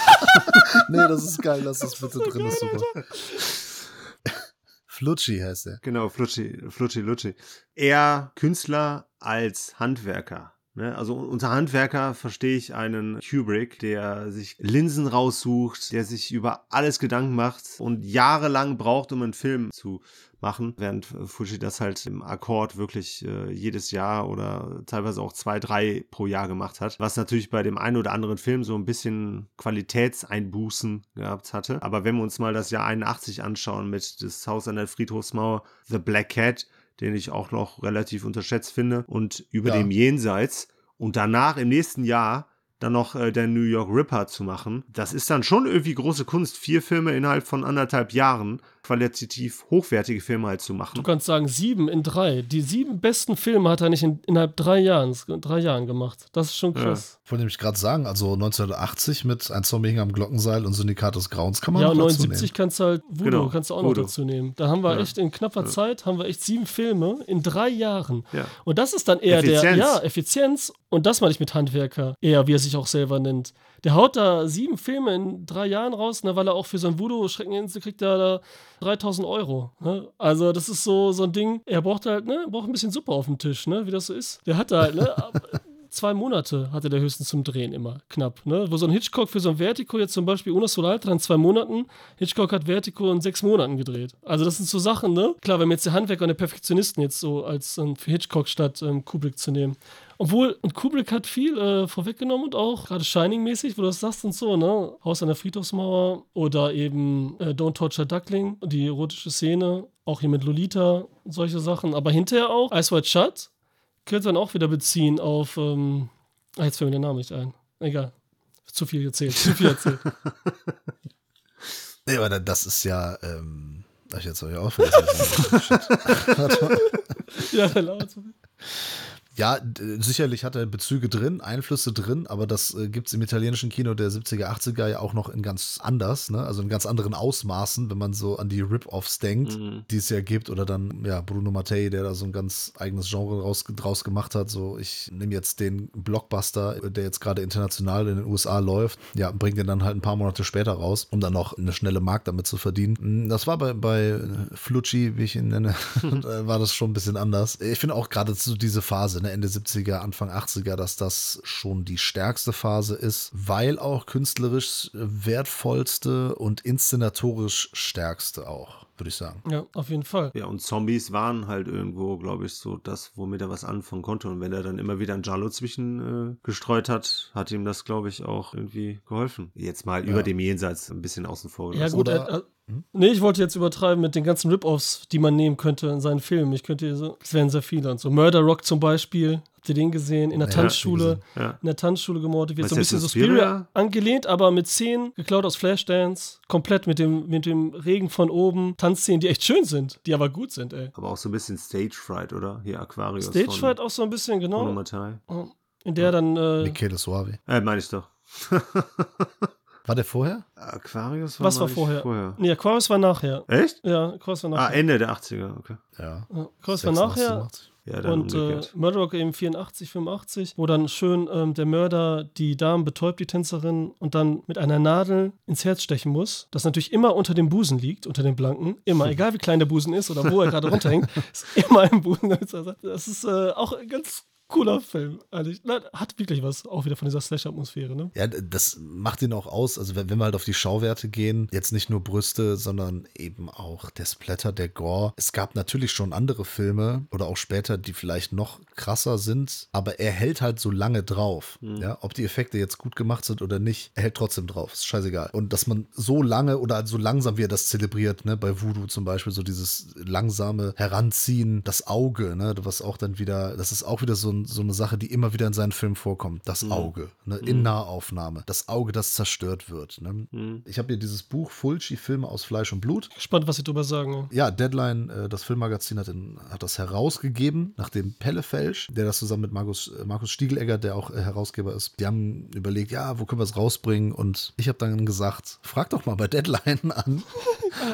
S1: Nee, das ist geil, lass das bitte drin, ist super. Flutschi heißt er.
S3: Genau, Flutschi, Flutschi, Lutschi. Eher Künstler als Handwerker. Ne? Also unter Handwerker verstehe ich einen Kubrick, der sich Linsen raussucht, der sich über alles Gedanken macht und jahrelang braucht, um einen Film zu machen, während Fuji das halt im Akkord wirklich äh, jedes Jahr oder teilweise auch zwei, drei pro Jahr gemacht hat, was natürlich bei dem einen oder anderen Film so ein bisschen Qualitätseinbußen gehabt hatte. Aber wenn wir uns mal das Jahr 81 anschauen mit das Haus an der Friedhofsmauer, The Black Cat, den ich auch noch relativ unterschätzt finde, und über
S1: Ja.
S3: dem Jenseits und danach im nächsten Jahr dann noch äh, der New York Ripper zu machen, das ist dann schon irgendwie große Kunst, vier Filme innerhalb von anderthalb Jahren, qualitativ hochwertige Filme halt zu
S2: Du
S3: machen.
S2: kannst sagen, sieben in drei. Die sieben besten Filme hat er nicht in, innerhalb drei Jahren, drei Jahren gemacht. Das ist schon krass.
S1: Wollte nämlich gerade sagen, also 1980 mit Ein Zombie hing am Glockenseil und Syndikat des Grauens kann man
S2: Ja,
S1: dazu
S2: 79
S1: nehmen.
S2: kannst du halt Voodoo,
S3: Genau,
S2: kannst du auch noch dazu nehmen. Da haben wir
S3: Ja.
S2: echt in knapper Zeit, haben wir echt sieben Filme in drei Jahren.
S3: Ja.
S2: Und das ist dann eher der,
S3: Effizienz.
S2: ja, Effizienz. Und das meine ich mit Handwerker, eher wie er sich auch selber nennt. Der haut da sieben Filme in drei Jahren raus, ne, weil er auch für so ein Voodoo-Schreckeninsel kriegt er da 3000 Euro. Ne? Also das ist so, so ein Ding, er braucht halt, ne, braucht ein bisschen Suppe auf dem Tisch, ne, wie das so ist. Der hat da halt, ne, [LAUGHS] zwei Monate hatte der höchstens zum Drehen immer, knapp. Ne? Wo so ein Hitchcock für so ein Vertigo jetzt zum Beispiel Una Solaltra in zwei Monaten, Hitchcock hat Vertigo in sechs Monaten gedreht. Also das sind so Sachen, ne? Klar, wenn wir jetzt der Handwerker und der Perfektionisten jetzt so als ähm, für Hitchcock statt ähm, Kubrick zu nehmen. Obwohl, und Kubrick hat viel äh, vorweggenommen und auch gerade Shining-mäßig, wo du das sagst und so, ne? Haus an der Friedhofsmauer oder eben äh, Don't Torture Duckling, die erotische Szene, auch hier mit Lolita, solche Sachen. Aber hinterher auch Ice White Shut könnte dann auch wieder beziehen auf, ähm, ah, jetzt fällt mir der Name nicht ein. Egal. Zu viel erzählt, zu viel erzählt. [LAUGHS]
S1: Nee, aber das ist ja, ähm, ach, jetzt habe ich auch vergessen. [LAUGHS]
S2: Ja, der Laut.
S1: Ja, sicherlich hat er Bezüge drin, Einflüsse drin, aber das äh, gibt es im italienischen Kino der 70er, 80er ja auch noch in ganz anders, ne? also in ganz anderen Ausmaßen, wenn man so an die Rip-Offs denkt,
S3: Mhm.
S1: die es ja gibt, oder dann ja Bruno Mattei, der da so ein ganz eigenes Genre raus, draus gemacht hat. So, ich nehme jetzt den Blockbuster, der jetzt gerade international in den USA läuft, ja, bringt den dann halt ein paar Monate später raus, um dann noch eine schnelle Mark damit zu verdienen. Das war bei, bei Flucci, wie ich ihn nenne, [LAUGHS] [LAUGHS] äh, war das schon ein bisschen anders. Ich finde auch gerade so diese Phase, ne, Ende 70er, Anfang 80er, dass das schon die stärkste Phase ist, weil auch künstlerisch wertvollste und inszenatorisch stärkste auch, würde ich sagen.
S2: Ja, auf jeden Fall.
S3: Ja, und Zombies waren halt irgendwo, glaube ich, so das, womit er was anfangen konnte. Und wenn er dann immer wieder ein Jallo zwischen äh, gestreut hat, hat ihm das, glaube ich, auch irgendwie geholfen. Jetzt mal über dem Jenseits ein bisschen außen vor
S2: Ja,
S3: gelassen.
S2: gut.
S1: Oder-
S2: er, er, nee, ich wollte jetzt übertreiben mit den ganzen Rip-Offs, die man nehmen könnte in seinen Filmen. Ich könnte hier so, es wären sehr viele und so. Murder Rock zum Beispiel. Habt ihr den gesehen? In der
S1: Ja,
S2: Tanzschule.
S3: Ja.
S2: In der Tanzschule gemordet wird.
S3: Was
S2: So ein bisschen so
S3: Suspiria?
S2: Spirit angelehnt, aber mit Szenen geklaut aus Flashdance. Komplett mit dem, mit dem Regen von oben. Tanzszenen, die echt schön sind, die aber gut sind, ey.
S3: Aber auch so ein bisschen Stage Fright, oder? Hier Aquarius.
S2: Stage
S3: von
S2: Fright auch so ein bisschen, genau.
S3: Mattei.
S2: In der dann. Äh,
S1: Michele Suave.
S3: Äh, meine ich doch. [LAUGHS]
S1: War der vorher?
S3: Aquarius war
S2: was war vorher?
S3: vorher.
S2: Nee, Aquarius war nachher.
S3: Echt?
S2: Ja, Aquarius war
S3: Ah,
S2: nachher.
S3: Ende der 80er, okay.
S1: Ja.
S2: Ja, Aquarius war
S1: 86,
S2: nachher.
S1: 87.
S3: Ja,
S2: Und äh,
S3: umgekehrt.
S2: Murder Rock eben 84, 85, wo dann schön ähm, der Mörder die Damen betäubt, die Tänzerin, und dann mit einer Nadel ins Herz stechen muss. Das natürlich immer unter dem Busen liegt, unter dem Blanken. Immer, egal wie klein der Busen ist oder wo er gerade [LAUGHS] runterhängt, ist immer im Busen. Das ist äh, auch ganz cooler Film. Na, hat wirklich was, auch wieder von dieser Slash-Atmosphäre, ne?
S1: Ja, das macht ihn auch aus. Also, wenn, wenn wir halt auf die Schauwerte gehen, jetzt nicht nur Brüste, sondern eben auch der Splatter, der Gore. Es gab natürlich schon andere Filme oder auch später, die vielleicht noch krasser sind, aber er hält halt so lange drauf. Ja, ob die Effekte jetzt gut gemacht sind oder nicht, er hält trotzdem drauf. Ist scheißegal. Und dass man so lange oder so langsam, wie er das zelebriert, ne, bei Voodoo zum Beispiel, so dieses langsame Heranziehen, das Auge, ne, was auch dann wieder, das ist auch wieder so, ein, so eine Sache, die immer wieder in seinen Filmen vorkommt. Das Auge, ne, in Nahaufnahme. Das Auge, das zerstört wird. Ne. Ich habe hier dieses Buch Fulci, Filme aus Fleisch und Blut.
S2: Gespannt, was sie drüber sagen. ja.
S1: Ja, Deadline, äh, das Filmmagazin, hat, den, hat das herausgegeben, nachdem Pelle Felsch, der das zusammen mit Markus, äh, Markus Stiegelegger, der auch äh, Herausgeber ist, die haben überlegt, ja, wo können wir es rausbringen? Und ich habe dann gesagt, frag doch mal bei Deadline [LAUGHS] an.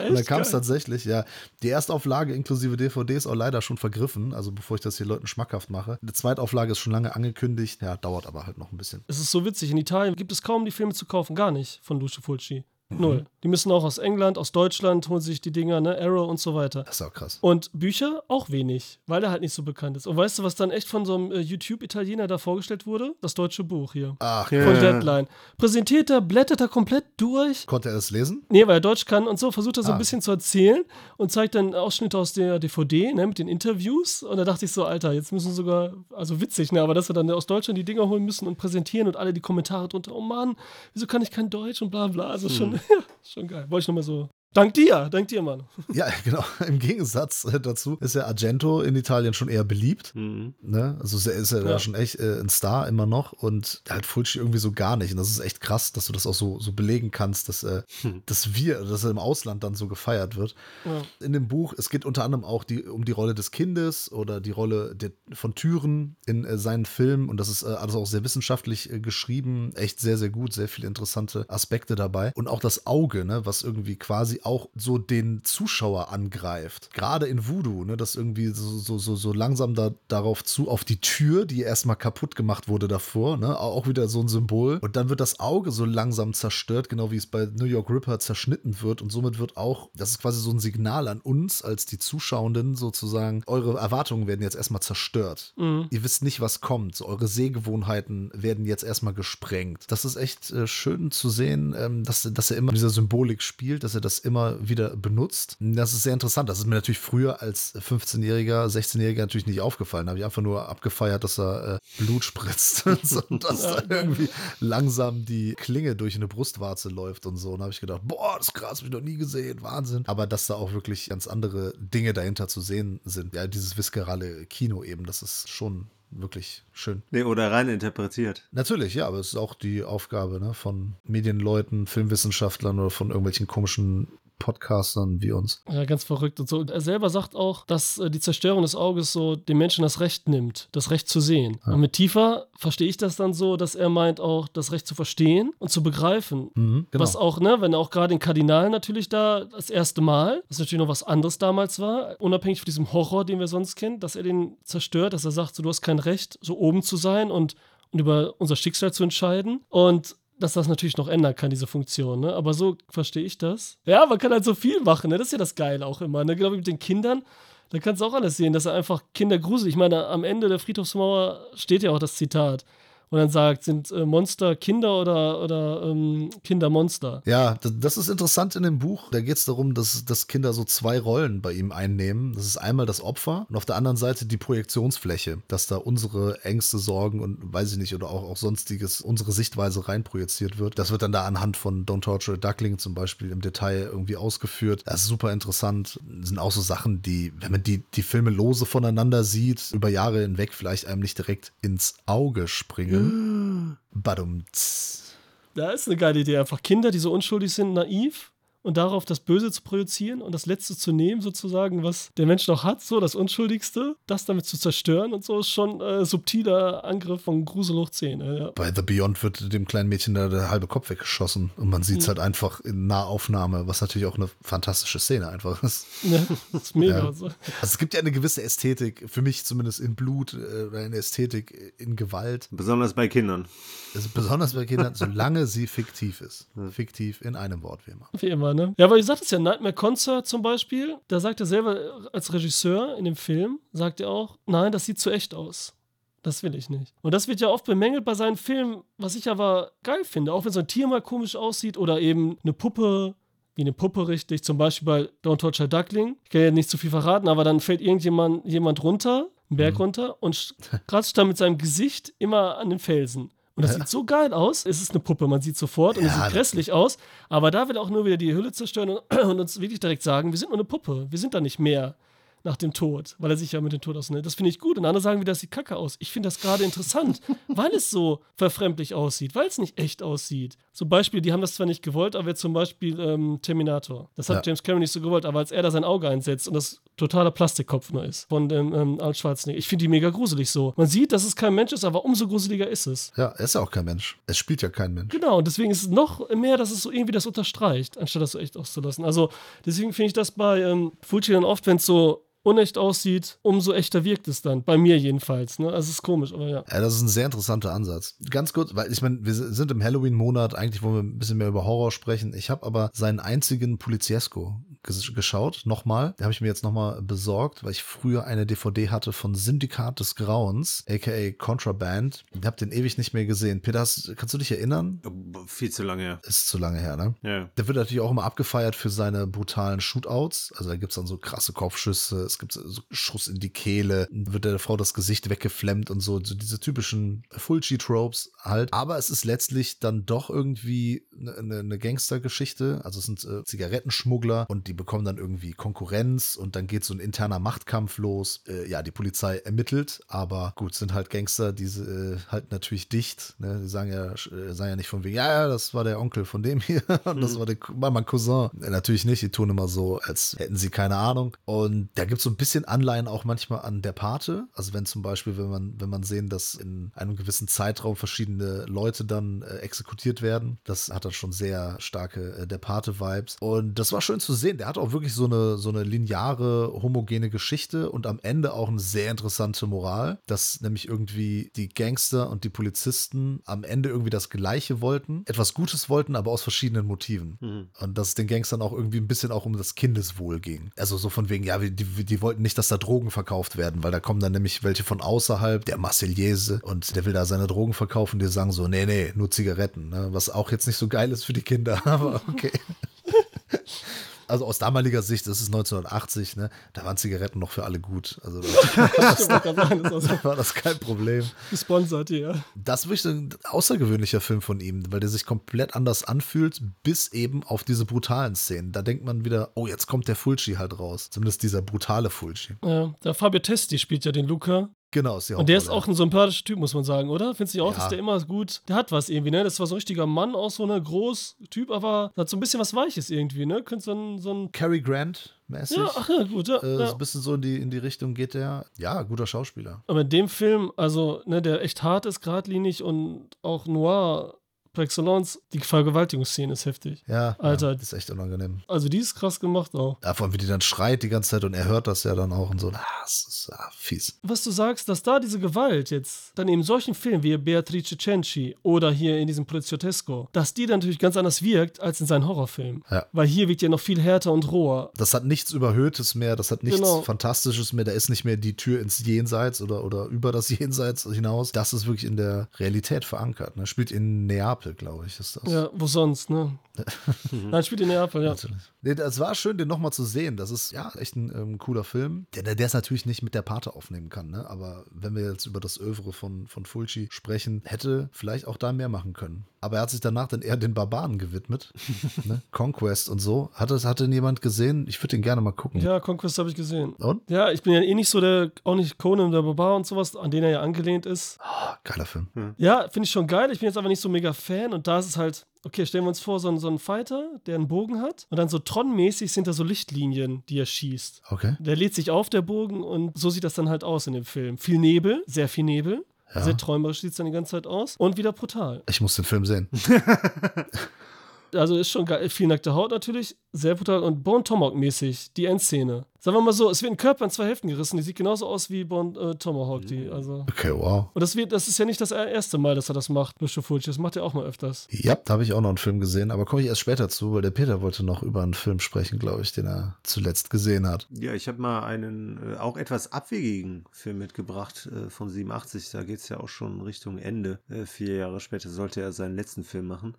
S1: Und dann kam es tatsächlich, ja. Die Erstauflage inklusive DVD ist auch leider schon vergriffen, also bevor ich das hier Leuten schmackhaft mache. Die Zweitauflage ist schon lange angekündigt, ja, dauert aber halt noch ein bisschen.
S2: Es ist so witzig, in Italien gibt es kaum die Filme zu kaufen, gar nicht von Lucio Fulci.
S1: Mhm.
S2: Null. Die müssen auch aus England, aus Deutschland, holen sich die Dinger, ne, Arrow und so weiter.
S1: Das ist auch krass.
S2: Und Bücher auch wenig, weil er halt nicht so bekannt ist. Und weißt du, was dann echt von so einem äh, YouTube-Italiener da vorgestellt wurde? Das deutsche Buch hier.
S1: Ach,
S3: Ja.
S2: Von Deadline. Präsentiert er, blättert er komplett durch.
S1: konnte er das lesen?
S2: Nee, weil er Deutsch kann und so versucht er so ein
S1: Ah.
S2: bisschen zu erzählen und zeigt dann Ausschnitte aus der DVD, ne, mit den Interviews. Und da dachte ich so, Alter, jetzt müssen sogar, also witzig, ne, aber dass wir dann aus Deutschland die Dinger holen müssen und präsentieren und alle die Kommentare drunter, oh Mann, wieso kann ich kein Deutsch und bla bla. Also schon,
S1: Hm.
S2: ja, [LAUGHS] schon geil. Wollte ich nochmal so. Dank dir, dank dir, Mann. [LAUGHS]
S1: Ja, genau. Im Gegensatz äh, dazu ist ja Argento in Italien schon eher beliebt.
S3: Mhm.
S1: Ne? Also ist er- da
S2: Ja.
S1: schon echt äh, ein Star immer noch und halt Fulci irgendwie so gar nicht. Und das ist echt krass, dass du das auch so, so belegen kannst, dass, äh, dass wir, dass er im Ausland dann so gefeiert wird.
S2: Ja.
S1: In dem Buch, es geht unter anderem auch die, um die Rolle des Kindes oder die Rolle der, von Türen in äh, seinen Filmen. Und das ist äh, alles auch sehr wissenschaftlich äh, geschrieben. Echt sehr, sehr gut. Sehr viele interessante Aspekte dabei. Und auch das Auge, ne, was irgendwie quasi auch so den Zuschauer angreift. Gerade in Voodoo, ne, das irgendwie so, so, so, so langsam da, darauf zu, auf die Tür, die erstmal kaputt gemacht wurde davor, ne, auch wieder so ein Symbol. Und dann wird das Auge so langsam zerstört, genau wie es bei New York Ripper zerschnitten wird. Und somit wird auch, das ist quasi so ein Signal an uns, als die Zuschauenden sozusagen, eure Erwartungen werden jetzt erstmal zerstört. Ihr wisst nicht, was kommt. So, eure Sehgewohnheiten werden jetzt erstmal gesprengt. Das ist echt äh, schön zu sehen, ähm, dass, dass er immer mit dieser Symbolik spielt, dass er das immer wieder benutzt. Das ist sehr interessant. Das ist mir natürlich früher als 15-Jähriger, 16-Jähriger natürlich nicht aufgefallen. Da habe ich einfach nur abgefeiert, dass er äh, Blut spritzt [LAUGHS] und dass da irgendwie langsam die Klinge durch eine Brustwarze läuft und so. Und da habe ich gedacht, boah, das ist krass, hab ich noch nie gesehen, Wahnsinn. Aber dass da auch wirklich ganz andere Dinge dahinter zu sehen sind. Ja, dieses viscerale Kino eben, das ist schon wirklich schön.
S3: Nee, oder rein interpretiert.
S1: Natürlich, ja, aber es ist auch die Aufgabe ne, von Medienleuten, Filmwissenschaftlern oder von irgendwelchen komischen Podcastern wie uns.
S2: Ja, ganz verrückt und so. Und er selber sagt auch, dass äh, die Zerstörung des Auges so dem Menschen das Recht nimmt, das Recht zu sehen.
S1: Ja.
S2: Und mit tiefer verstehe ich das dann so, dass er meint auch, das Recht zu verstehen und zu begreifen.
S1: Mhm, genau.
S2: Was auch, ne, wenn auch gerade in Kardinal natürlich da das erste Mal, was natürlich noch was anderes damals war, unabhängig von diesem Horror, den wir sonst kennen, dass er den zerstört, dass er sagt, so, du hast kein Recht, so oben zu sein und, und über unser Schicksal zu entscheiden. Und dass das natürlich noch ändern kann, diese Funktion, ne? Aber so verstehe ich das. Ja, man kann halt so viel machen, ne? Das ist ja das Geile auch immer, ne? Genau wie mit den Kindern. Da kannst du auch alles sehen, dass er einfach Kinder gruselt. Ich meine, am Ende der Friedhofsmauer steht ja auch das Zitat. Und dann sagt, sind äh, Monster Kinder oder, oder ähm, Kinder Monster?
S1: Ja, das, ist interessant in dem Buch. Da geht es darum, dass, dass Kinder so zwei Rollen bei ihm einnehmen. Das ist einmal das Opfer und auf der anderen Seite die Projektionsfläche, dass da unsere Ängste, Sorgen und weiß ich nicht, oder auch, auch sonstiges, unsere Sichtweise reinprojiziert wird. Das wird dann da anhand von Don't Torture a Duckling zum Beispiel im Detail irgendwie ausgeführt. Das ist super interessant. Das sind auch so Sachen, die, wenn man die, die Filme lose voneinander sieht, über Jahre hinweg vielleicht einem nicht direkt ins Auge springen. Badumts.
S2: Da ist eine geile Idee. Einfach Kinder, die so unschuldig sind, naiv und darauf das Böse zu projizieren und das Letzte zu nehmen, sozusagen, was der Mensch noch hat, so das Unschuldigste, das damit zu zerstören und so ist schon äh, subtiler Angriff von Grusel hoch 10. äh, Ja.
S1: Bei The Beyond wird dem kleinen Mädchen da der halbe Kopf weggeschossen und man sieht es
S2: Mhm.
S1: halt einfach in Nahaufnahme, was natürlich auch eine fantastische Szene einfach [LAUGHS] ist.
S2: Ja, das ist mega.
S1: Ja.
S2: So.
S1: Also es gibt ja eine gewisse Ästhetik, für mich zumindest in Blut äh, oder eine Ästhetik in Gewalt.
S3: Besonders bei Kindern.
S1: Ist besonders bei Kindern, solange sie fiktiv ist. Fiktiv in einem Wort wie immer.
S2: Wie immer, ne? Ja, aber ich sagte es ja, Nightmare Concert zum Beispiel, da sagt er selber als Regisseur in dem Film, sagt er auch, nein, das sieht zu echt aus. Das will ich nicht. Und das wird ja oft bemängelt bei seinen Filmen, was ich aber geil finde. Auch wenn so ein Tier mal komisch aussieht oder eben eine Puppe, wie eine Puppe richtig, zum Beispiel bei Don't a Duckling. Ich kann ja nicht zu viel verraten, aber dann fällt irgendjemand jemand runter, einen Berg runter und kratzt dann mit seinem Gesicht immer an den Felsen. Und das sieht so geil aus. Es ist eine Puppe, man sieht sofort und es
S1: Ja,
S2: sieht
S1: das-
S2: grässlich aus. Aber da will auch nur wieder die Hülle zerstören und, [CLEARS THROAT] und uns wirklich direkt sagen, wir sind nur eine Puppe. Wir sind da nicht mehr nach dem Tod, weil er sich ja mit dem Tod ausnimmt. Das finde ich gut. Und andere sagen wieder, das sieht kacke aus. Ich finde das gerade interessant, [LAUGHS] weil es so verfremdlich aussieht, weil es nicht echt aussieht. Zum Beispiel, die haben das zwar nicht gewollt, aber jetzt zum Beispiel ähm, Terminator. Das hat
S1: Ja.
S2: James Cameron nicht so gewollt, aber als er da sein Auge einsetzt und das totaler Plastikkopf nur ist von dem ähm, Arnold Schwarzenegger. Ich finde die mega gruselig so. Man sieht, dass es kein Mensch ist, aber umso gruseliger ist es.
S1: Ja, er ist ja auch kein Mensch. Es spielt ja kein Mensch.
S2: Genau, und deswegen ist es noch mehr, dass es so irgendwie das unterstreicht, anstatt das so echt auszulassen. Also deswegen finde ich das bei ähm, Fuji dann oft, wenn es so unecht aussieht, umso echter wirkt es dann. Bei mir jedenfalls. Ne? Also ist komisch, aber ja.
S1: Ja, das ist ein sehr interessanter Ansatz. Ganz kurz, weil ich meine, wir sind im Halloween-Monat, eigentlich wollen wir ein bisschen mehr über Horror sprechen. Ich habe aber seinen einzigen Poliziesco geschaut, nochmal. Den habe ich mir jetzt nochmal besorgt, weil ich früher eine DVD hatte von Syndikat des Grauens, aka Contraband. Ich habe den ewig nicht mehr gesehen. Peter, hast, kannst du dich erinnern?
S3: Viel zu lange her.
S1: Ist zu lange her, ne?
S3: Ja.
S1: Der wird natürlich auch immer abgefeiert für seine brutalen Shootouts. Also da gibt es dann so krasse Kopfschüsse, es gibt so Schuss in die Kehle, wird der Frau das Gesicht weggeflemmt und so, so diese typischen Fulci-Tropes halt. Aber es ist letztlich dann doch irgendwie eine, eine Gangstergeschichte. Also es sind äh, Zigarettenschmuggler und die bekommen dann irgendwie Konkurrenz und dann geht so ein interner Machtkampf los. Äh, ja, die Polizei ermittelt, aber gut, sind halt Gangster, die äh, halt natürlich dicht. Ne? Die sagen ja, äh, sagen ja nicht von wegen, ja, ja, das war der Onkel von dem hier [LAUGHS] und das war, der, war mein Cousin. Äh, natürlich nicht, die tun immer so, als hätten sie keine Ahnung. Und da gibt es so ein bisschen Anleihen auch manchmal an der Pate. Also wenn zum Beispiel, wenn man, wenn man sehen, dass in einem gewissen Zeitraum verschiedene Leute dann äh, exekutiert werden, das hat dann schon sehr starke äh, der Pate-Vibes. Und das war schön zu sehen. Der hat auch wirklich so eine, so eine lineare, homogene Geschichte und am Ende auch eine sehr interessante Moral, dass nämlich irgendwie die Gangster und die Polizisten am Ende irgendwie das Gleiche wollten, etwas Gutes wollten, aber aus verschiedenen Motiven.
S3: Mhm.
S1: Und dass es den Gangstern auch irgendwie ein bisschen auch um das Kindeswohl ging. Also so von wegen, ja, die, die wollten nicht, dass da Drogen verkauft werden, weil da kommen dann nämlich welche von außerhalb, der Marseillaise, und der will da seine Drogen verkaufen, die sagen so, nee, nee, nur Zigaretten, ne? was auch jetzt nicht so geil ist für die Kinder, [LAUGHS] aber okay. [LAUGHS] Also aus damaliger Sicht, das ist 1980, ne? Da waren Zigaretten noch für alle gut. Also [LAUGHS] da
S2: sagen, das auch [LAUGHS]
S1: war das kein Problem.
S2: gesponsert hier.
S1: Das ist wirklich ein außergewöhnlicher Film von ihm, weil der sich komplett anders anfühlt, bis eben auf diese brutalen Szenen. Da denkt man wieder, oh, jetzt kommt der Fulci halt raus. Zumindest dieser brutale Fulci.
S2: Ja, der Fabio Testi spielt ja den Luca.
S1: Genau, ist die
S2: Und der ist auch ein sympathischer Typ, muss man sagen, oder? Findest du auch,
S1: Ja.
S2: dass der immer gut, der hat was irgendwie, ne? Das war so ein richtiger Mann, auch so ein groß Typ, aber hat so ein bisschen was Weiches irgendwie, ne? Könnte so ein, so ein
S1: Cary Grant mäßig.
S2: ja, ach ja, gut, ja.
S1: äh, so
S2: ja.
S1: ein bisschen so in die, in die Richtung geht der. Ja, guter Schauspieler.
S2: Aber in dem Film, also, ne, der echt hart ist, geradlinig und auch noir par excellence, die Vergewaltigungsszene ist heftig.
S1: Ja,
S2: Alter.
S1: Ja, das ist echt unangenehm.
S2: Also die ist krass gemacht auch.
S1: Ja, vor allem, wie die dann schreit die ganze Zeit und er hört das ja dann auch und so. Ah, das ist ah, fies.
S2: Was du sagst, dass da diese Gewalt jetzt dann eben in solchen Filmen wie Beatrice Cenci oder hier in diesem Poliziotesco, dass die dann natürlich ganz anders wirkt als in seinen Horrorfilmen.
S1: Ja.
S2: Weil hier wirkt ja noch viel härter und roher.
S1: Das hat nichts Überhöhtes mehr, das hat nichts
S2: Genau.
S1: Fantastisches mehr, da ist nicht mehr die Tür ins Jenseits oder, oder über das [LAUGHS] Jenseits hinaus. Das ist wirklich in der Realität verankert. Ne? Spielt in Neapel, glaube ich, ist das.
S2: Ja, wo sonst, ne? [LAUGHS] Nein, spielt in Neapel, ja.
S1: Natürlich. Nee, das war schön, den nochmal zu sehen. Das ist ja echt ein ähm, cooler Film, der der es natürlich nicht mit der Pate aufnehmen kann. Ne? Aber wenn wir jetzt über das Övre von, von Fulci sprechen, hätte vielleicht auch da mehr machen können. Aber er hat sich danach dann eher den Barbaren gewidmet. [LAUGHS] ne? Conquest und so. Hat das, hat denn jemand gesehen? Ich würde den gerne mal gucken.
S2: Ja, Conquest habe ich gesehen.
S1: Und?
S2: Ja, ich bin ja eh nicht so der, auch nicht Conan der Barbar und sowas, an den er ja angelehnt ist.
S1: Ah, geiler Film.
S2: Ja, finde ich schon geil. Ich bin jetzt aber nicht so mega Fan und da ist es halt, okay, stellen wir uns vor, so ein, so ein Fighter, der einen Bogen hat und dann so Tron-mäßig sind da so Lichtlinien, die er schießt.
S1: Okay.
S2: Der lädt sich auf, der Bogen, und so sieht das dann halt aus in dem Film. Viel Nebel, sehr viel Nebel.
S1: Ja.
S2: Sehr träumerisch sieht es dann die ganze Zeit aus. Und wieder brutal.
S1: Ich muss den Film sehen. [LAUGHS]
S2: Also ist schon geil. Viel nackte Haut natürlich, sehr brutal. Und Bone Tomahawk-mäßig, die Endszene. Sagen wir mal so, es wird ein Körper in zwei Hälften gerissen. Die sieht genauso aus wie Bone äh, Tomahawk. Die, also.
S1: Okay, wow.
S2: Und das, wird, das ist ja nicht das erste Mal, dass er das macht, Lucio Fulci. Das macht er auch mal öfters.
S1: Ja, da habe ich auch noch einen Film gesehen, aber komme ich erst später zu, weil der Peter wollte noch über einen Film sprechen, glaube ich, den er zuletzt gesehen hat.
S3: Ja, ich habe mal einen äh, auch etwas abwegigen Film mitgebracht äh, von 87. Da geht es ja auch schon Richtung Ende. Äh, vier Jahre später sollte er seinen letzten Film machen.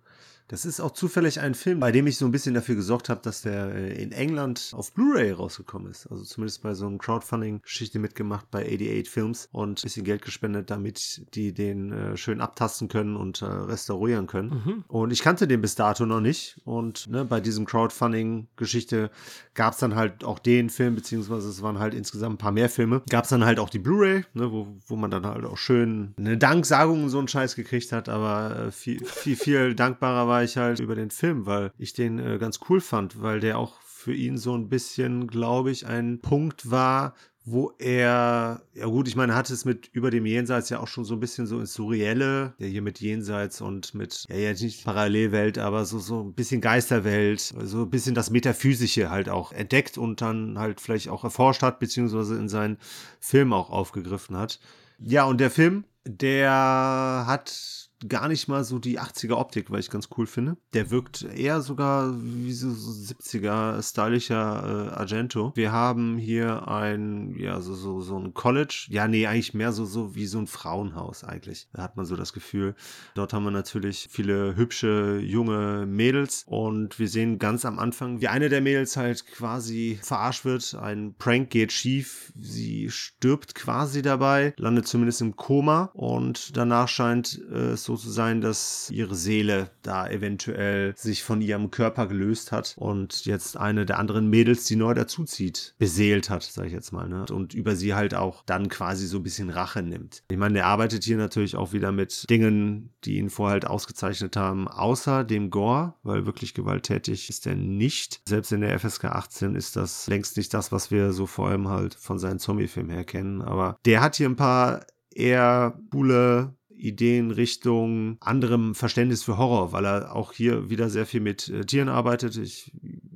S3: Das ist auch zufällig ein Film, bei dem ich so ein bisschen dafür gesorgt habe, dass der äh, in England auf Blu-ray rausgekommen ist. Also zumindest bei so einem Crowdfunding-Geschichte mitgemacht bei 88 Films und ein bisschen Geld gespendet, damit die den äh, schön abtasten können und äh, restaurieren können. Und ich kannte den bis dato noch nicht. Und ne, bei diesem Crowdfunding-Geschichte gab es dann halt auch den Film, beziehungsweise es waren halt insgesamt ein paar mehr Filme. Gab es dann halt auch die Blu-ray, ne, wo, wo man dann halt auch schön eine Danksagung und so einen Scheiß gekriegt hat. Aber viel, viel, viel [LAUGHS] dankbarer war ich halt über den Film, weil ich den äh, ganz cool fand, weil der auch für ihn so ein bisschen, glaube ich, ein Punkt war, wo er, ja gut, ich meine, hatte es mit über dem Jenseits ja auch schon so ein bisschen so ins Surreelle, ja hier mit Jenseits und mit, ja jetzt nicht Parallelwelt, aber so, so ein bisschen Geisterwelt, so ein bisschen das Metaphysische halt auch entdeckt und dann halt vielleicht auch erforscht hat, beziehungsweise in seinen Film auch aufgegriffen hat. Ja, und der Film, der hat gar nicht mal so die 80er Optik, weil ich ganz cool finde. Der wirkt eher sogar wie so, so 70er stylischer äh, Argento. Wir haben hier ein, ja, so, so, so ein College. Ja, nee, eigentlich mehr so, so wie so ein Frauenhaus eigentlich. Da hat man so das Gefühl. Dort haben wir natürlich viele hübsche, junge Mädels und wir sehen ganz am Anfang, wie eine der Mädels halt quasi verarscht wird. Ein Prank geht schief. Sie stirbt quasi dabei, landet zumindest im Koma und danach scheint äh, es so zu sein, dass ihre Seele da eventuell sich von ihrem Körper gelöst hat und jetzt eine der anderen Mädels, die neu dazuzieht, beseelt hat, sag ich jetzt mal, ne? Und über sie halt auch dann quasi so ein bisschen Rache nimmt. Ich meine, der arbeitet hier natürlich auch wieder mit Dingen, die ihn vorher halt ausgezeichnet haben, außer dem Gore, weil wirklich gewalttätig ist er nicht. Selbst in der FSK 18 ist das längst nicht das, was wir so vor allem halt von seinen Zombie-Filmen her kennen. Aber der hat hier ein paar eher coole Ideen Richtung anderem Verständnis für Horror, weil er auch hier wieder sehr viel mit äh, Tieren arbeitet. Ich,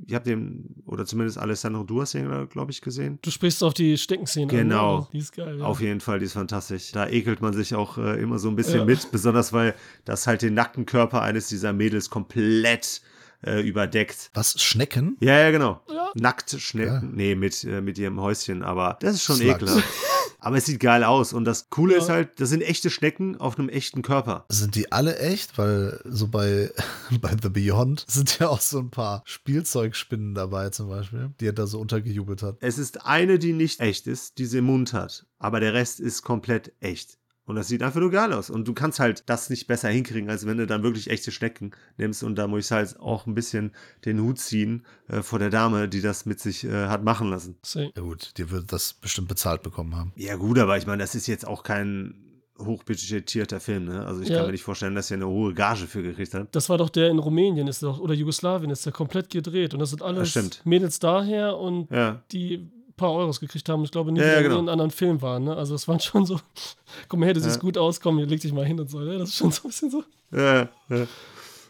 S3: ich habe den, oder zumindest Alessandro Duas, glaube ich, gesehen.
S2: Du sprichst auf die Steckenszene
S3: Genau.
S2: an. Die ist geil. Ja.
S3: Auf jeden Fall, die ist fantastisch. Da ekelt man sich auch äh, immer so ein bisschen
S2: Ja.
S3: mit, besonders weil das halt den nackten Körper eines dieser Mädels komplett äh, überdeckt.
S1: Was? Schnecken?
S3: Ja, ja, genau.
S2: Ja.
S3: Nackt Schnecken. Nee, mit, äh, mit ihrem Häuschen, aber das ist schon
S1: Slugs.
S3: ekelhaft. [LAUGHS] Aber es sieht geil aus. Und das Coole
S2: Ja.
S3: ist halt, das sind echte Schnecken auf einem echten Körper.
S1: Sind die alle echt? Weil so bei, [LAUGHS] bei The Beyond sind ja auch so ein paar Spielzeugspinnen dabei zum Beispiel, die er da so untergejubelt hat.
S3: Es ist eine, die nicht echt ist, die sie im Mund hat. Aber der Rest ist komplett echt. Und das sieht einfach nur geil aus. Und du kannst halt das nicht besser hinkriegen, als wenn du dann wirklich echte Schnecken nimmst. Und da muss ich halt auch ein bisschen den Hut ziehen äh, vor der Dame, die das mit sich äh, hat machen lassen.
S1: Ja gut, dir wird das bestimmt bezahlt bekommen haben.
S3: Ja, gut, aber ich meine, das ist jetzt auch kein hochbudgetierter Film, ne? Also ich
S2: Ja.
S3: kann mir nicht vorstellen, dass er eine hohe Gage für gekriegt hat.
S2: Das war doch der in Rumänien ist doch, oder Jugoslawien ist der komplett gedreht. Und das sind alles
S3: stimmt.
S2: Mädels daher und
S3: Ja.
S2: die paar Euros gekriegt haben. Ich glaube nicht,
S3: Ja, ja,
S2: dass
S3: genau.
S2: die in einem anderen Film waren. Ne? Also es waren schon so, [LAUGHS] komm mal her, du siehst
S3: Ja.
S2: gut aus, komm, hier leg dich mal hin und so. Ne? Das ist schon so ein bisschen so.
S3: Ja, ja.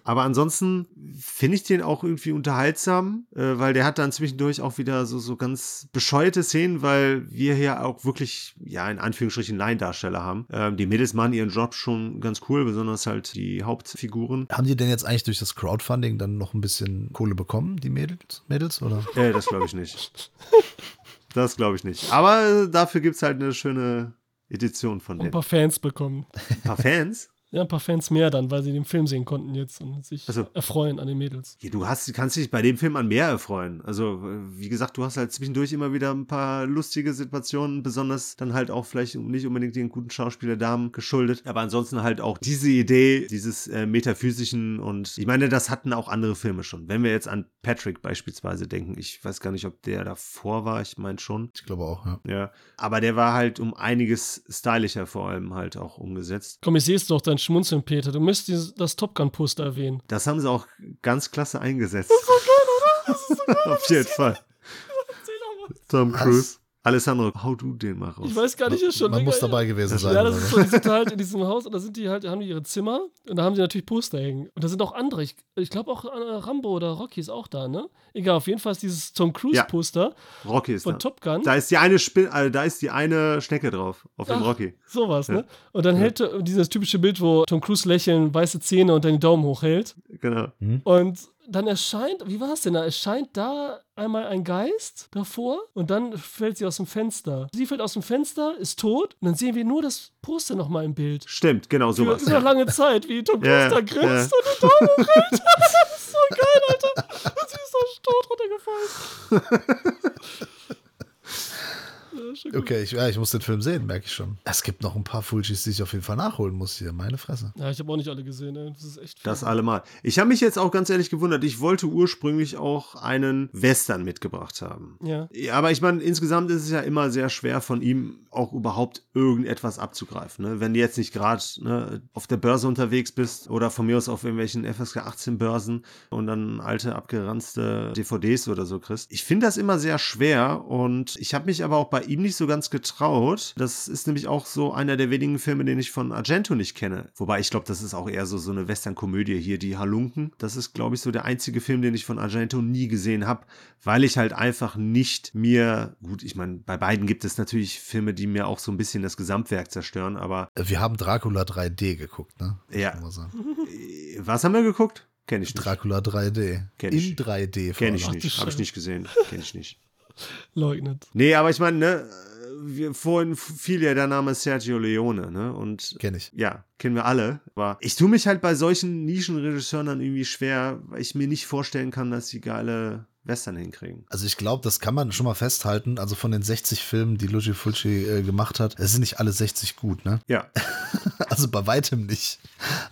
S3: Aber ansonsten finde ich den auch irgendwie unterhaltsam, äh, weil der hat dann zwischendurch auch wieder so, so ganz bescheuerte Szenen, weil wir hier auch wirklich, ja, in Anführungsstrichen Laiendarsteller haben. Ähm, die Mädels machen ihren Job schon ganz cool, besonders halt die Hauptfiguren.
S1: Haben die denn jetzt eigentlich durch das Crowdfunding dann noch ein bisschen Kohle bekommen, die Mädels, Mädels oder?
S3: Äh, das glaube ich nicht. [LAUGHS] Das glaube ich nicht. Aber äh, dafür gibt es halt eine schöne Edition von
S2: Und ein paar Fans bekommen.
S3: Ein paar Fans?
S2: Ja, ein paar Fans mehr dann, weil sie den Film sehen konnten jetzt und sich
S3: Ach so.
S2: erfreuen an den Mädels.
S3: Ja, du hast, kannst dich bei dem Film an mehr erfreuen. Also, wie gesagt, du hast halt zwischendurch immer wieder ein paar lustige Situationen, besonders dann halt auch vielleicht nicht unbedingt den guten Schauspieler Damen geschuldet, aber ansonsten halt auch diese Idee, dieses äh, metaphysischen und ich meine, das hatten auch andere Filme schon. Wenn wir jetzt an Patrick beispielsweise denken, ich weiß gar nicht, ob der davor war, ich meine schon.
S1: Ich glaube auch, ja.
S3: Ja, aber der war halt um einiges stylischer vor allem halt auch umgesetzt.
S2: Komm, ich sehe es doch, dein Schmunzeln, Peter. Du müsst dieses, das Top Gun-Poster erwähnen.
S3: Das haben sie auch ganz klasse eingesetzt. Das ist so geil, oder? Das ist so [LAUGHS] geil. Auf jeden Fall. Tom Cruise. Alessandro, hau du den mal raus.
S2: Ich weiß gar nicht, ist schon
S1: Man
S2: länger
S1: muss dabei gewesen sein.
S2: Ja, das ist so, die sind halt in diesem Haus und da sind die halt, haben die ihre Zimmer und da haben sie natürlich Poster hängen. Und da sind auch andere. Ich, ich glaube auch äh, Rambo oder Rocky ist auch da, ne? Egal, auf jeden Fall ist dieses Tom Cruise
S3: Ja.
S2: Poster
S3: Rocky ist
S2: von
S3: da.
S2: Top Gun.
S3: Da ist die eine Spin äh, da ist die eine Schnecke drauf auf dem
S2: Ach,
S3: Rocky.
S2: Sowas,
S3: Ja.
S2: ne? Und dann hält er dieses typische Bild, wo Tom Cruise lächeln, weiße Zähne und dann die Daumen hochhält.
S3: Genau.
S2: Und dann erscheint, wie war es denn? Da erscheint da einmal ein Geist davor und dann fällt sie aus dem Fenster. Sie fällt aus dem Fenster, ist tot und dann sehen wir nur das Poster nochmal im Bild.
S3: Stimmt, genau sowas.
S2: über
S3: Ja.
S2: lange Zeit, wie Tom [LAUGHS] Cruise da grinst und die Daumen hochhält. [LAUGHS] Das ist so geil, Alter. Und sie ist so tot runtergefallen. [LAUGHS] Gut.
S1: Okay, ich, ja, ich muss den Film sehen, merke ich schon. Es gibt noch ein paar Fulgis, die ich auf jeden Fall nachholen muss hier. Meine Fresse.
S2: Ja, ich habe auch nicht alle gesehen, ey. Das ist echt viel.
S3: Das allemal. Ich habe mich jetzt auch ganz ehrlich gewundert. Ich wollte ursprünglich auch einen Western mitgebracht haben.
S2: Ja.
S3: Ja, aber ich meine, insgesamt ist es ja immer sehr schwer von ihm auch überhaupt irgendetwas abzugreifen. Ne? Wenn du jetzt nicht gerade ne, auf der Börse unterwegs bist oder von mir aus auf irgendwelchen FSK 18 Börsen und dann alte abgeranzte DVDs oder so kriegst. Ich finde das immer sehr schwer und ich habe mich aber auch bei ihm nicht so ganz getraut. Das ist nämlich auch so einer der wenigen Filme, den ich von Argento nicht kenne. Wobei ich glaube, das ist auch eher so, so eine Western-Komödie hier, die Halunken. Das ist, glaube ich, so der einzige Film, den ich von Argento nie gesehen habe, weil ich halt einfach nicht mir, gut, ich meine, bei beiden gibt es natürlich Filme, die mir auch so ein bisschen das Gesamtwerk zerstören, aber
S1: Wir haben Dracula 3D geguckt, ne? Muss
S3: Ja. äh, was haben wir geguckt? Kenne ich nicht.
S1: Dracula 3D.
S3: Kenn
S1: In
S3: ich.
S1: 3D. vor
S3: Kenne ich nicht. Habe ich nicht gesehen. Kenne ich nicht.
S2: Leugnet.
S3: Nee, aber ich meine, ne, wir, vorhin fiel ja der Name Sergio Leone, ne? Und
S1: Kenn ich.
S3: ja, kennen wir alle. Aber ich tue mich halt bei solchen Nischenregisseuren dann irgendwie schwer, weil ich mir nicht vorstellen kann, dass sie geile Western hinkriegen.
S1: Also ich glaube, das kann man schon mal festhalten. Also von den 60 Filmen, die Luigi Fulci äh, gemacht hat, es sind nicht alle 60 gut, ne?
S3: Ja, [LAUGHS]
S1: Also bei weitem nicht.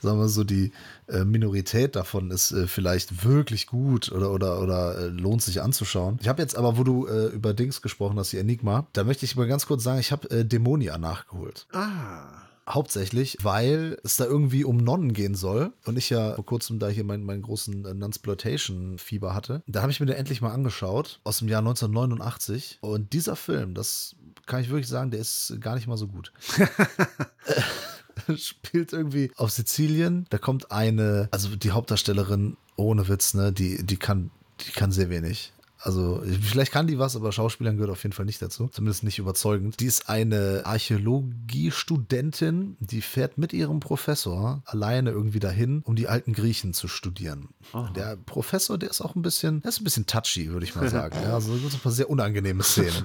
S1: Sagen wir so, die äh, Minorität davon ist äh, vielleicht wirklich gut oder, oder, oder äh, lohnt sich anzuschauen. Ich habe jetzt aber, wo du äh, über Dings gesprochen hast, die Enigma, da möchte ich mal ganz kurz sagen, ich habe äh, Dämonia nachgeholt.
S3: ah,
S1: Hauptsächlich, weil es da irgendwie um Nonnen gehen soll. Und ich ja vor kurzem da hier meinen, meinen großen äh, Nunsploitation-Fieber hatte. Da habe ich mir den endlich mal angeschaut, aus dem Jahr 1989. Und dieser Film, das kann ich wirklich sagen, der ist gar nicht mal so gut. [LAUGHS] [LAUGHS] Spielt irgendwie auf Sizilien. Da kommt eine, also die Hauptdarstellerin, ohne Witz, ne, die, die kann, die kann sehr wenig. Also, vielleicht kann die was, aber Schauspielern gehört auf jeden Fall nicht dazu. Zumindest nicht überzeugend. Die ist eine Archäologiestudentin, die fährt mit ihrem Professor alleine irgendwie dahin, um die alten Griechen zu studieren. Der Professor, der ist auch ein bisschen, der ist ein bisschen touchy, würde ich mal sagen. Ja, also so ein paar sehr unangenehme Szenen. [LAUGHS]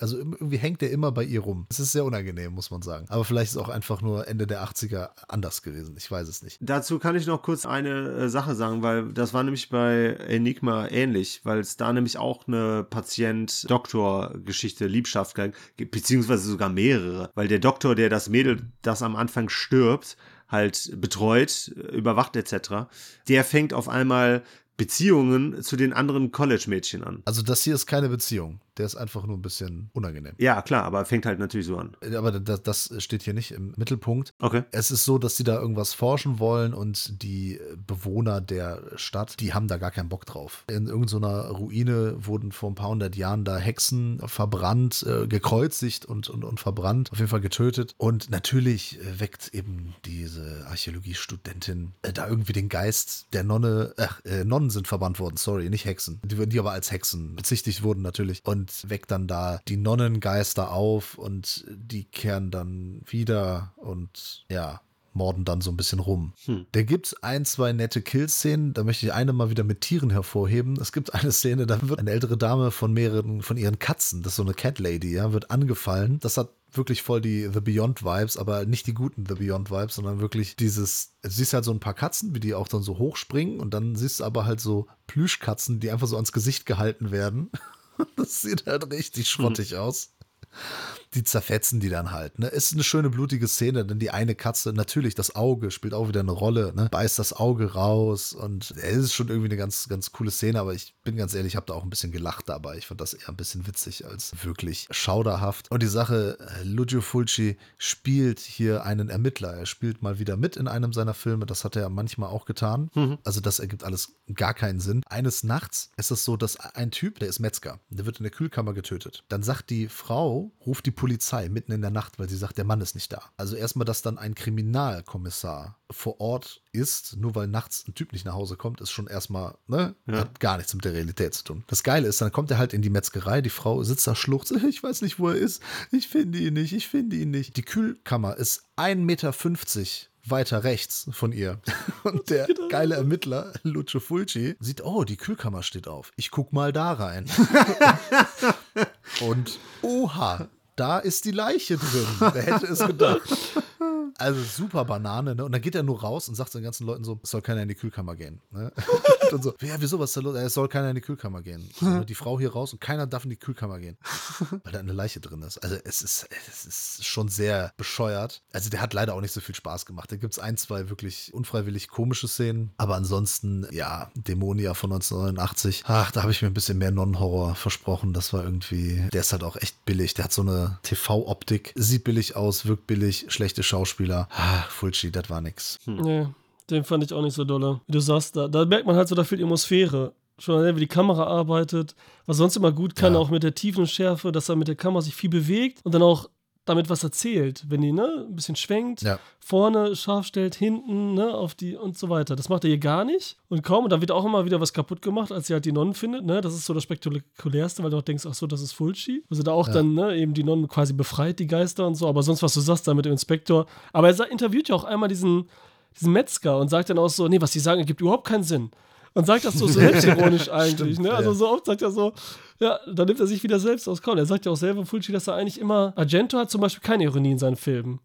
S1: Also irgendwie hängt der immer bei ihr rum. Es ist sehr unangenehm, muss man sagen. Aber vielleicht ist auch einfach nur Ende der 80er anders gewesen. Ich weiß es nicht.
S3: Dazu kann ich noch kurz eine äh, Sache sagen, weil das war nämlich bei Enigma ähnlich, weil es da nämlich auch eine Patient-Doktor-Geschichte, Liebschaft gibt, beziehungsweise sogar mehrere. Weil der Doktor, der das Mädel, das am Anfang stirbt, halt betreut, überwacht etc., der fängt auf einmal Beziehungen zu den anderen College-Mädchen an.
S1: Also das hier ist keine Beziehung. Der ist einfach nur ein bisschen unangenehm.
S3: Ja, klar, aber fängt halt natürlich so an.
S1: Aber das, das steht hier nicht im Mittelpunkt.
S3: Okay.
S1: Es ist so, dass sie da irgendwas forschen wollen und die Bewohner der Stadt, die haben da gar keinen Bock drauf. In irgendeiner Ruine wurden vor ein paar hundert Jahren da Hexen verbrannt, äh, gekreuzigt und, und, und verbrannt, auf jeden Fall getötet. Und natürlich äh, weckt eben diese Archäologiestudentin äh, da irgendwie den Geist der Nonne, äh, Nonnen sind verbannt worden, sorry, nicht Hexen, die, die aber als Hexen bezichtigt wurden natürlich. Und weckt dann da die Nonnengeister auf und die kehren dann wieder und ja, morden dann so ein bisschen rum. Hm. Da gibt es ein, zwei nette Kill-Szenen. Da möchte ich eine mal wieder mit Tieren hervorheben. Es gibt eine Szene, da wird eine ältere Dame von mehreren, von ihren Katzen, das ist so eine Cat Lady, ja, wird angefallen. Das hat wirklich voll die The Beyond Vibes, aber nicht die guten The Beyond Vibes, sondern wirklich dieses, du siehst halt so ein paar Katzen, wie die auch dann so hochspringen und dann siehst du aber halt so Plüschkatzen, die einfach so ans Gesicht gehalten werden. [LAUGHS] Das sieht halt richtig schrottig mhm. aus die zerfetzen die dann halt. Ne? Ist eine schöne blutige Szene, denn die eine Katze, natürlich, das Auge spielt auch wieder eine Rolle, ne? beißt das Auge raus und es ist schon irgendwie eine ganz, ganz coole Szene, aber ich bin ganz ehrlich, ich habe da auch ein bisschen gelacht dabei. Ich fand das eher ein bisschen witzig als wirklich schauderhaft. Und die Sache, äh, Lucio Fulci spielt hier einen Ermittler. Er spielt mal wieder mit in einem seiner Filme. Das hat er manchmal auch getan. Mhm. Also das ergibt alles gar keinen Sinn. Eines Nachts ist es so, dass ein Typ, der ist Metzger, der wird in der Kühlkammer getötet. Dann sagt die Frau, ruft die Polizei mitten in der Nacht, weil sie sagt, der Mann ist nicht da. Also erstmal, dass dann ein Kriminalkommissar vor Ort ist, nur weil nachts ein Typ nicht nach Hause kommt, ist schon erstmal, ne, ja. hat gar nichts mit der Realität zu tun. Das Geile ist, dann kommt er halt in die Metzgerei, die Frau sitzt da, schluchzt, [LAUGHS] ich weiß nicht, wo er ist, ich finde ihn nicht, ich finde ihn nicht. Die Kühlkammer ist 1,50 Meter weiter rechts von ihr. [LAUGHS] Und der genau. geile Ermittler, Lucio Fulci, sieht, oh, die Kühlkammer steht auf. Ich guck mal da rein. [LAUGHS] Und oha, da ist die Leiche drin. Wer hätte es gedacht? [LAUGHS] Also super Banane, ne? Und dann geht er nur raus und sagt den ganzen Leuten so, es soll keiner in die Kühlkammer gehen. Ne? [LAUGHS] und so, ja, wieso, was ist da los? Es soll keiner in die Kühlkammer gehen. So, die Frau hier raus und keiner darf in die Kühlkammer gehen. [LAUGHS] Weil da eine Leiche drin ist. Also es ist, es ist schon sehr bescheuert. Also der hat leider auch nicht so viel Spaß gemacht. Da gibt es ein, zwei wirklich unfreiwillig komische Szenen. Aber ansonsten, ja, Dämonia von 1989. Ach, da habe ich mir ein bisschen mehr Non-Horror versprochen. Das war irgendwie, der ist halt auch echt billig. Der hat so eine TV-Optik, sieht billig aus, wirkt billig, schlechte Schauspieler. Ah, Fulci, das war nix.
S2: Hm. Nee, den fand ich auch nicht so dolle. Wie du sagst, da, da merkt man halt so, da fehlt Atmosphäre. Schon wie die Kamera arbeitet, was sonst immer gut kann, ja. auch mit der Tiefenschärfe, dass er mit der Kamera sich viel bewegt und dann auch damit was erzählt, wenn die ne, ein bisschen schwenkt, ja. vorne scharf stellt, hinten, ne, auf die und so weiter. Das macht er hier gar nicht. Und kaum, und da wird auch immer wieder was kaputt gemacht, als sie halt die Nonnen findet, ne? Das ist so das Spektakulärste, weil du auch denkst, ach so, das ist Fulci. Also da auch ja. dann, ne, eben die Nonnen quasi befreit, die Geister und so, aber sonst, was du sagst, da mit dem Inspektor. Aber er interviewt ja auch einmal diesen, diesen Metzger und sagt dann auch so, nee, was die sagen, ergibt überhaupt keinen Sinn und sagt das so selbstironisch [LAUGHS] eigentlich. Stimmt, ne? Also so oft sagt er so, ja, da nimmt er sich wieder selbst aus Kaul. Er sagt ja auch selber, Fulci, dass er eigentlich immer, Argento hat zum Beispiel keine Ironie in seinen Filmen.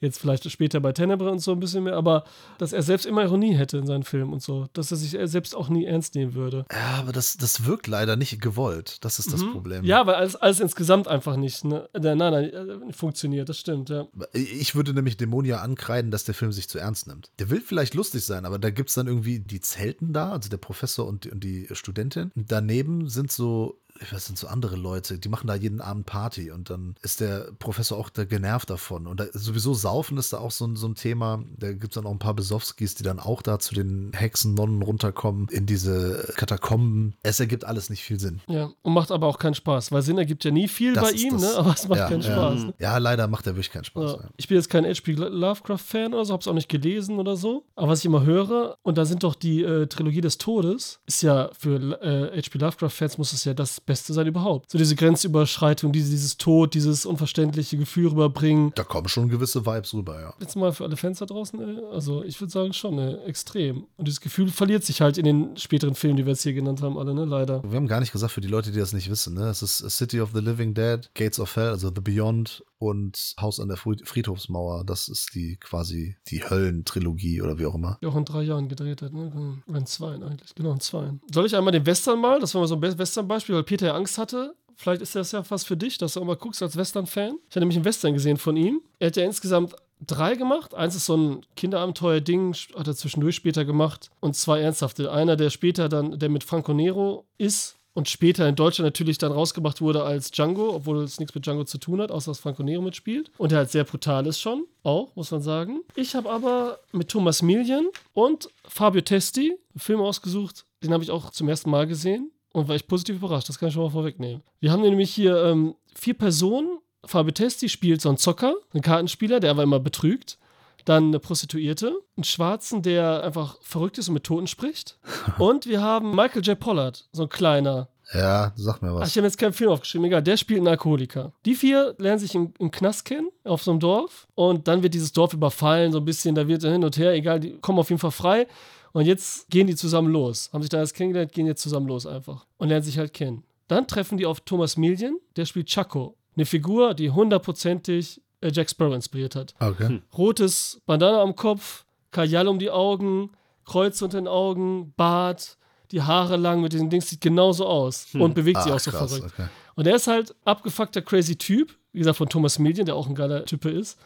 S2: Jetzt vielleicht später bei Tenebre und so ein bisschen mehr, aber dass er selbst immer Ironie hätte in seinen Filmen und so. Dass er sich selbst auch nie ernst nehmen würde.
S1: Ja, aber das, das wirkt leider nicht gewollt. Das ist das mhm. Problem.
S2: Ja, weil alles, alles insgesamt einfach nicht, ne? Nein, nein, äh, funktioniert, das stimmt, ja.
S1: Ich würde nämlich Dämonia ankreiden, dass der Film sich zu ernst nimmt. Der will vielleicht lustig sein, aber da gibt es dann irgendwie die Zelten da, also der Professor und die, und die Studentin. Daneben sind so was sind so andere Leute, die machen da jeden Abend Party und dann ist der Professor auch da genervt davon. Und da, sowieso Saufen ist da auch so, so ein Thema. Da gibt es dann auch ein paar Besowskis, die dann auch da zu den Hexen, Nonnen runterkommen in diese Katakomben. Es ergibt alles nicht viel Sinn.
S2: Ja, und macht aber auch keinen Spaß, weil Sinn ergibt ja nie viel das bei ihm, das, ne? aber es macht ja, keinen Spaß.
S1: Ja. ja, leider macht er wirklich keinen Spaß.
S2: Ja. Ich bin jetzt kein H.P. Lovecraft-Fan oder so, hab's auch nicht gelesen oder so. Aber was ich immer höre, und da sind doch die äh, Trilogie des Todes, ist ja für äh, H.P. Lovecraft-Fans muss es ja das Beste sein überhaupt. So diese Grenzüberschreitung, diese, dieses Tod, dieses unverständliche Gefühl rüberbringen.
S1: Da kommen schon gewisse Vibes rüber, ja.
S2: Jetzt mal für alle Fans da draußen, ey, also ich würde sagen schon, ey, extrem. Und dieses Gefühl verliert sich halt in den späteren Filmen, die wir jetzt hier genannt haben, alle, ne, leider.
S1: Wir haben gar nicht gesagt, für die Leute, die das nicht wissen, ne? Es ist A City of the Living Dead, Gates of Hell, also The Beyond und Haus an der Fried- Friedhofsmauer. Das ist die quasi die Höllentrilogie oder wie auch immer.
S2: Die auch in drei Jahren gedreht hat, ne? In zweien eigentlich. Genau, in zweien. Soll ich einmal den Western mal? Das war mal so ein Be- Western-Beispiel, weil Peter ja Angst hatte. Vielleicht ist das ja was für dich, dass du auch mal guckst als Western-Fan. Ich habe nämlich einen Western gesehen von ihm. Er hat ja insgesamt drei gemacht. Eins ist so ein Kinderabenteuer-Ding, hat er zwischendurch später gemacht. Und zwei ernsthafte. Einer, der später dann, der mit Franco Nero ist und später in Deutschland natürlich dann rausgebracht wurde als Django, obwohl es nichts mit Django zu tun hat, außer dass Franco Nero mitspielt. Und der halt sehr brutal ist schon, auch, muss man sagen. Ich habe aber mit Thomas Millian und Fabio Testi einen Film ausgesucht, den habe ich auch zum ersten Mal gesehen und war ich positiv überrascht, das kann ich schon mal vorwegnehmen. Wir haben nämlich hier ähm, vier Personen. Fabio Testi spielt so einen Zocker, einen Kartenspieler, der aber immer betrügt. Dann eine Prostituierte, einen Schwarzen, der einfach verrückt ist und mit Toten spricht. [LAUGHS] Und wir haben Michael J. Pollard, so ein kleiner.
S1: Ja, sag mir
S2: Ach,
S1: was.
S2: ich habe jetzt keinen Film aufgeschrieben, egal. Der spielt einen Alkoholiker. Die vier lernen sich im, im Knast kennen, auf so einem Dorf. Und dann wird dieses Dorf überfallen, so ein bisschen. Da wird er hin und her, egal, die kommen auf jeden Fall frei. Und jetzt gehen die zusammen los. Haben sich da erst kennengelernt, gehen jetzt zusammen los einfach. Und lernen sich halt kennen. Dann treffen die auf Thomas Millian, der spielt Chaco. Eine Figur, die hundertprozentig äh, Jack Sparrow inspiriert hat.
S1: Okay.
S2: Rotes Bandana am Kopf, Kajal um die Augen, Kreuz unter den Augen, Bart, die Haare lang mit diesen Dings, sieht genauso aus und bewegt sich
S1: Ah,
S2: auch so
S1: krass,
S2: verrückt.
S1: okay.
S2: Und er ist halt abgefuckter crazy Typ, wie gesagt von Thomas Millian, der auch ein geiler Type ist.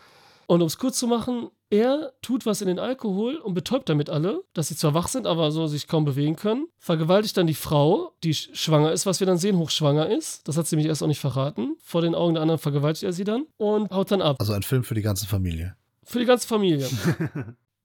S2: Und um es kurz zu machen, er tut was in den Alkohol und betäubt damit alle, dass sie zwar wach sind, aber so sich kaum bewegen können. Vergewaltigt dann die Frau, die sch- schwanger ist, was wir dann sehen, hochschwanger ist. Das hat sie mich erst auch nicht verraten. Vor den Augen der anderen vergewaltigt er sie dann und haut dann ab.
S1: Also ein Film für die ganze Familie.
S2: Für die ganze Familie. [LAUGHS]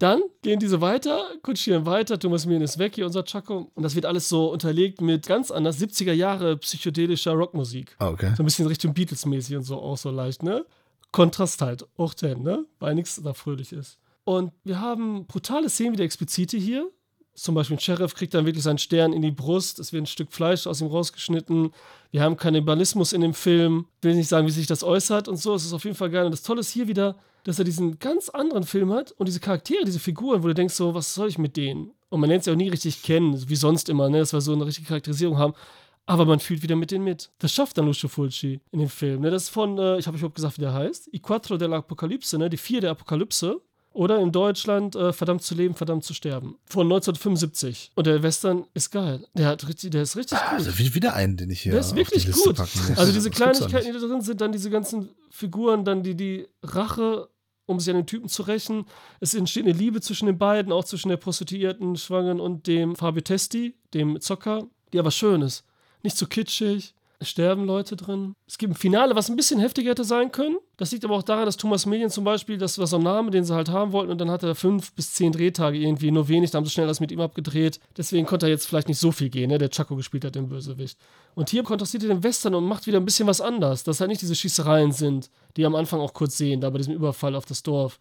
S2: Dann gehen diese weiter, kutschieren weiter, Thomas Millian ist weg, hier unser Chaco. Und das wird alles so unterlegt mit ganz anders 70er Jahre psychedelischer Rockmusik.
S1: Ah, okay.
S2: So ein bisschen Richtung Beatles-mäßig und so auch so leicht, ne? Kontrast halt, auch denn, ne? Weil nichts da fröhlich ist. Und wir haben brutale Szenen, wieder explizite hier. Zum Beispiel ein Sheriff kriegt dann wirklich seinen Stern in die Brust, es wird ein Stück Fleisch aus ihm rausgeschnitten. Wir haben Kannibalismus in dem Film. Will nicht sagen, wie sich das äußert und so. Es ist auf jeden Fall geil. Und das Tolle ist hier wieder, dass er diesen ganz anderen Film hat und diese Charaktere, diese Figuren, wo du denkst, so, was soll ich mit denen? Und man lernt sie auch nie richtig kennen, wie sonst immer, ne? dass wir so eine richtige Charakterisierung haben. Aber man fühlt wieder mit denen mit. Das schafft dann Lucio Fulci in dem Film. Ne? Das ist von, äh, ich habe überhaupt gesagt, wie der heißt. I Quattro dell'Apocalypse, ne? die vier der Apokalypse. Oder in Deutschland äh, Verdammt zu leben, verdammt zu sterben. Von 1975. Und der Western ist geil. Der, hat richtig, der ist richtig gut.
S1: Also wie- wieder einen, den ich hier
S2: Der ist wirklich gut. Also diese Kleinigkeiten, die da drin sind, dann diese ganzen Figuren, dann die, die Rache, um sich an den Typen zu rächen. Es entsteht eine Liebe zwischen den beiden, auch zwischen der Prostituierten, Schwangeren und dem Fabio Testi, dem Zocker, die aber schön ist. Nicht zu kitschig. Es sterben Leute drin. Es gibt ein Finale, was ein bisschen heftiger hätte sein können. Das liegt aber auch daran, dass Thomas Millian zum Beispiel, das war so ein Name, den sie halt haben wollten, und dann hat er fünf bis zehn Drehtage irgendwie, nur wenig, da haben sie schnell das mit ihm abgedreht. Deswegen konnte er jetzt vielleicht nicht so viel gehen, ne? der Chaco gespielt hat, den Bösewicht. Und hier kontrastiert er den Western und macht wieder ein bisschen was anders, dass halt nicht diese Schießereien sind, die am Anfang auch kurz sehen, da bei diesem Überfall auf das Dorf.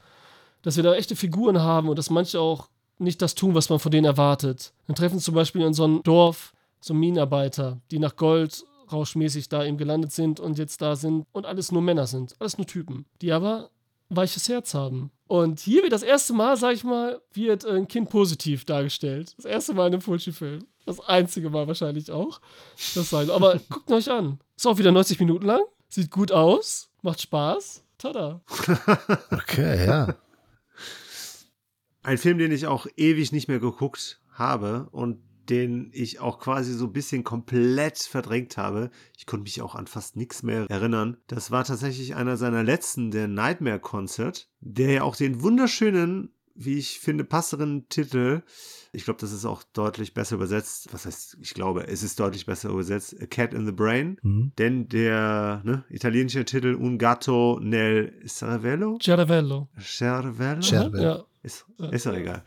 S2: Dass wir da echte Figuren haben und dass manche auch nicht das tun, was man von denen erwartet. Dann treffen zum Beispiel in so einem Dorf so Minenarbeiter, die nach Gold rauschmäßig da eben gelandet sind und jetzt da sind und alles nur Männer sind, alles nur Typen, die aber weiches Herz haben. Und hier wird das erste Mal, sag ich mal, wird ein Kind positiv dargestellt. Das erste Mal in einem Fulci-Film. Das einzige Mal wahrscheinlich auch. Das sein. Aber [LAUGHS] guckt euch an. Ist auch wieder 90 Minuten lang. Sieht gut aus. Macht Spaß. Tada. [LAUGHS]
S1: Okay, ja.
S3: Ein Film, den ich auch ewig nicht mehr geguckt habe und den ich auch quasi so ein bisschen komplett verdrängt habe. Ich konnte mich auch an fast nichts mehr erinnern. Das war tatsächlich einer seiner letzten, der Nightmare Concert, der ja auch den wunderschönen, wie ich finde, passeren Titel, ich glaube, das ist auch deutlich besser übersetzt. Was heißt, ich glaube, es ist deutlich besser übersetzt. A Cat in the Brain.
S1: Mhm.
S3: Denn der ne, italienische Titel Un gatto nel cervello?
S2: Cervello.
S3: Cervello?
S1: Cervello.
S2: Ja.
S3: Ist, ist doch egal.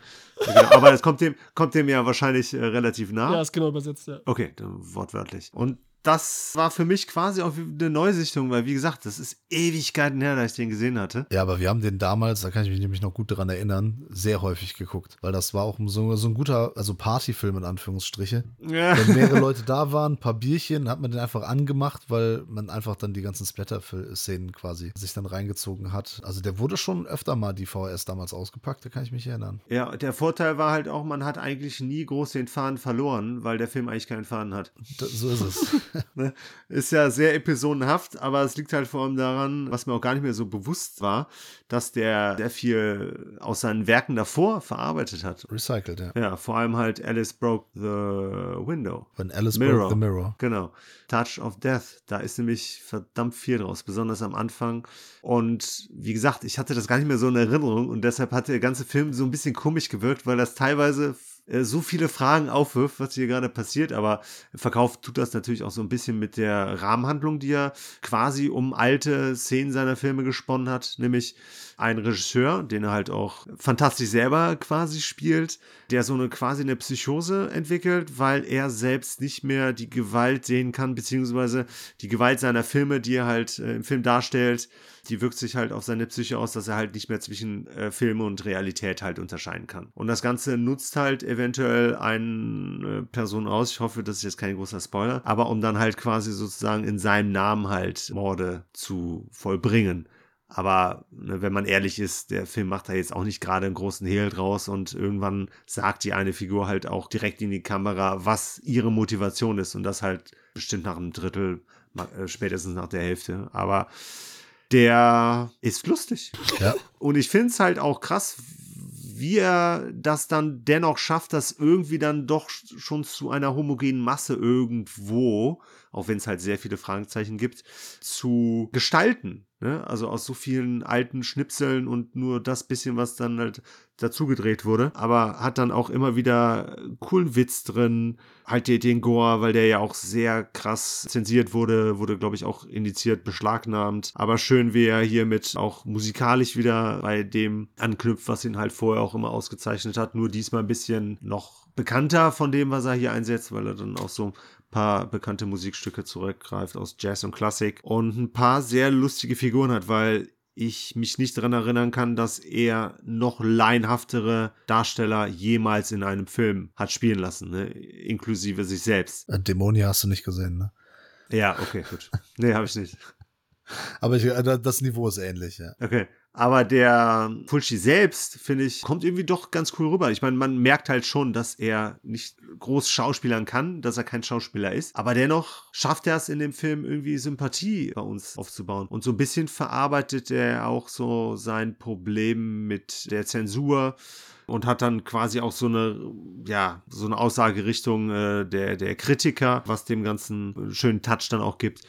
S3: Genau. Aber es kommt dem, kommt dem ja wahrscheinlich äh, relativ nah.
S2: ja, ist genau übersetzt, ja.
S3: Okay, dann wortwörtlich. Und das war für mich quasi auch eine Neusichtung, weil wie gesagt, das ist Ewigkeiten her, dass ich den gesehen hatte.
S1: Ja, aber wir haben den damals, da kann ich mich nämlich noch gut daran erinnern, sehr häufig geguckt, weil das war auch so, so ein guter, also Partyfilm in Anführungsstriche. Ja. Wenn mehrere [LAUGHS] Leute da waren, ein paar Bierchen, hat man den einfach angemacht, weil man einfach dann die ganzen Splatter-Szenen quasi sich dann reingezogen hat. Also der wurde schon öfter mal die VHS damals ausgepackt, da kann ich mich erinnern.
S3: Ja, der Vorteil war halt auch, man hat eigentlich nie groß den Faden verloren, weil der Film eigentlich keinen Faden hat.
S1: Das, so ist es. [LAUGHS] [LAUGHS]
S3: ne? Ist ja sehr episodenhaft, aber es liegt halt vor allem daran, was mir auch gar nicht mehr so bewusst war, dass der sehr viel aus seinen Werken davor verarbeitet hat.
S1: Recycelt, ja.
S3: Ja, vor allem halt Alice Broke the Window.
S1: When Alice Mirror. Broke the Mirror.
S3: Genau. Touch of Death, da ist nämlich verdammt viel draus, besonders am Anfang. Und wie gesagt, ich hatte das gar nicht mehr so in Erinnerung und deshalb hat der ganze Film so ein bisschen komisch gewirkt, weil das teilweise so viele Fragen aufwirft, was hier gerade passiert, aber verkauft tut das natürlich auch so ein bisschen mit der Rahmenhandlung, die er quasi um alte Szenen seiner Filme gesponnen hat, nämlich ein Regisseur, den er halt auch fantastisch selber quasi spielt, der so eine quasi eine Psychose entwickelt, weil er selbst nicht mehr die Gewalt sehen kann, beziehungsweise die Gewalt seiner Filme, die er halt äh, im Film darstellt, die wirkt sich halt auf seine Psyche aus, dass er halt nicht mehr zwischen äh, Filme und Realität halt unterscheiden kann. Und das Ganze nutzt halt eventuell eine äh, Person aus. Ich hoffe, das ist jetzt kein großer Spoiler, aber um dann halt quasi sozusagen in seinem Namen halt Morde zu vollbringen. Aber ne, wenn man ehrlich ist, der Film macht da jetzt auch nicht gerade einen großen Hehl draus und irgendwann sagt die eine Figur halt auch direkt in die Kamera, was ihre Motivation ist und das halt bestimmt nach einem Drittel, äh, spätestens nach der Hälfte. Aber der ist lustig.
S1: Ja.
S3: Und ich finde es halt auch krass, wie er das dann dennoch schafft, das irgendwie dann doch schon zu einer homogenen Masse irgendwo, auch wenn es halt sehr viele Fragezeichen gibt, zu gestalten. Ne? Also aus so vielen alten Schnipseln und nur das bisschen, was dann halt dazu gedreht wurde. Aber hat dann auch immer wieder coolen Witz drin. Halt den Gore, weil der ja auch sehr krass zensiert wurde, wurde, glaube ich, auch indiziert, beschlagnahmt. Aber schön, wie er hier mit auch musikalisch wieder bei dem anknüpft, was ihn halt vorher auch immer ausgezeichnet hat. Nur diesmal ein bisschen noch bekannter von dem, was er hier einsetzt, weil er dann auch so paar bekannte Musikstücke zurückgreift aus Jazz und Klassik und ein paar sehr lustige Figuren hat, weil ich mich nicht daran erinnern kann, dass er noch laienhaftere Darsteller jemals in einem Film hat spielen lassen, ne? inklusive sich selbst.
S1: Äh, Dämonia hast du nicht gesehen, ne?
S3: Ja, okay, gut. nee, habe ich nicht.
S1: Aber ich, äh, das Niveau ist ähnlich, ja.
S3: Okay. Aber der Fulci selbst, finde ich, kommt irgendwie doch ganz cool rüber. Ich meine, man merkt halt schon, dass er nicht groß schauspielern kann, dass er kein Schauspieler ist. Aber dennoch schafft er es in dem Film irgendwie Sympathie bei uns aufzubauen. Und so ein bisschen verarbeitet er auch so sein Problem mit der Zensur und hat dann quasi auch so eine, ja, so eine Aussagerrichtung äh, der, der Kritiker, was dem ganzen schönen Touch dann auch gibt.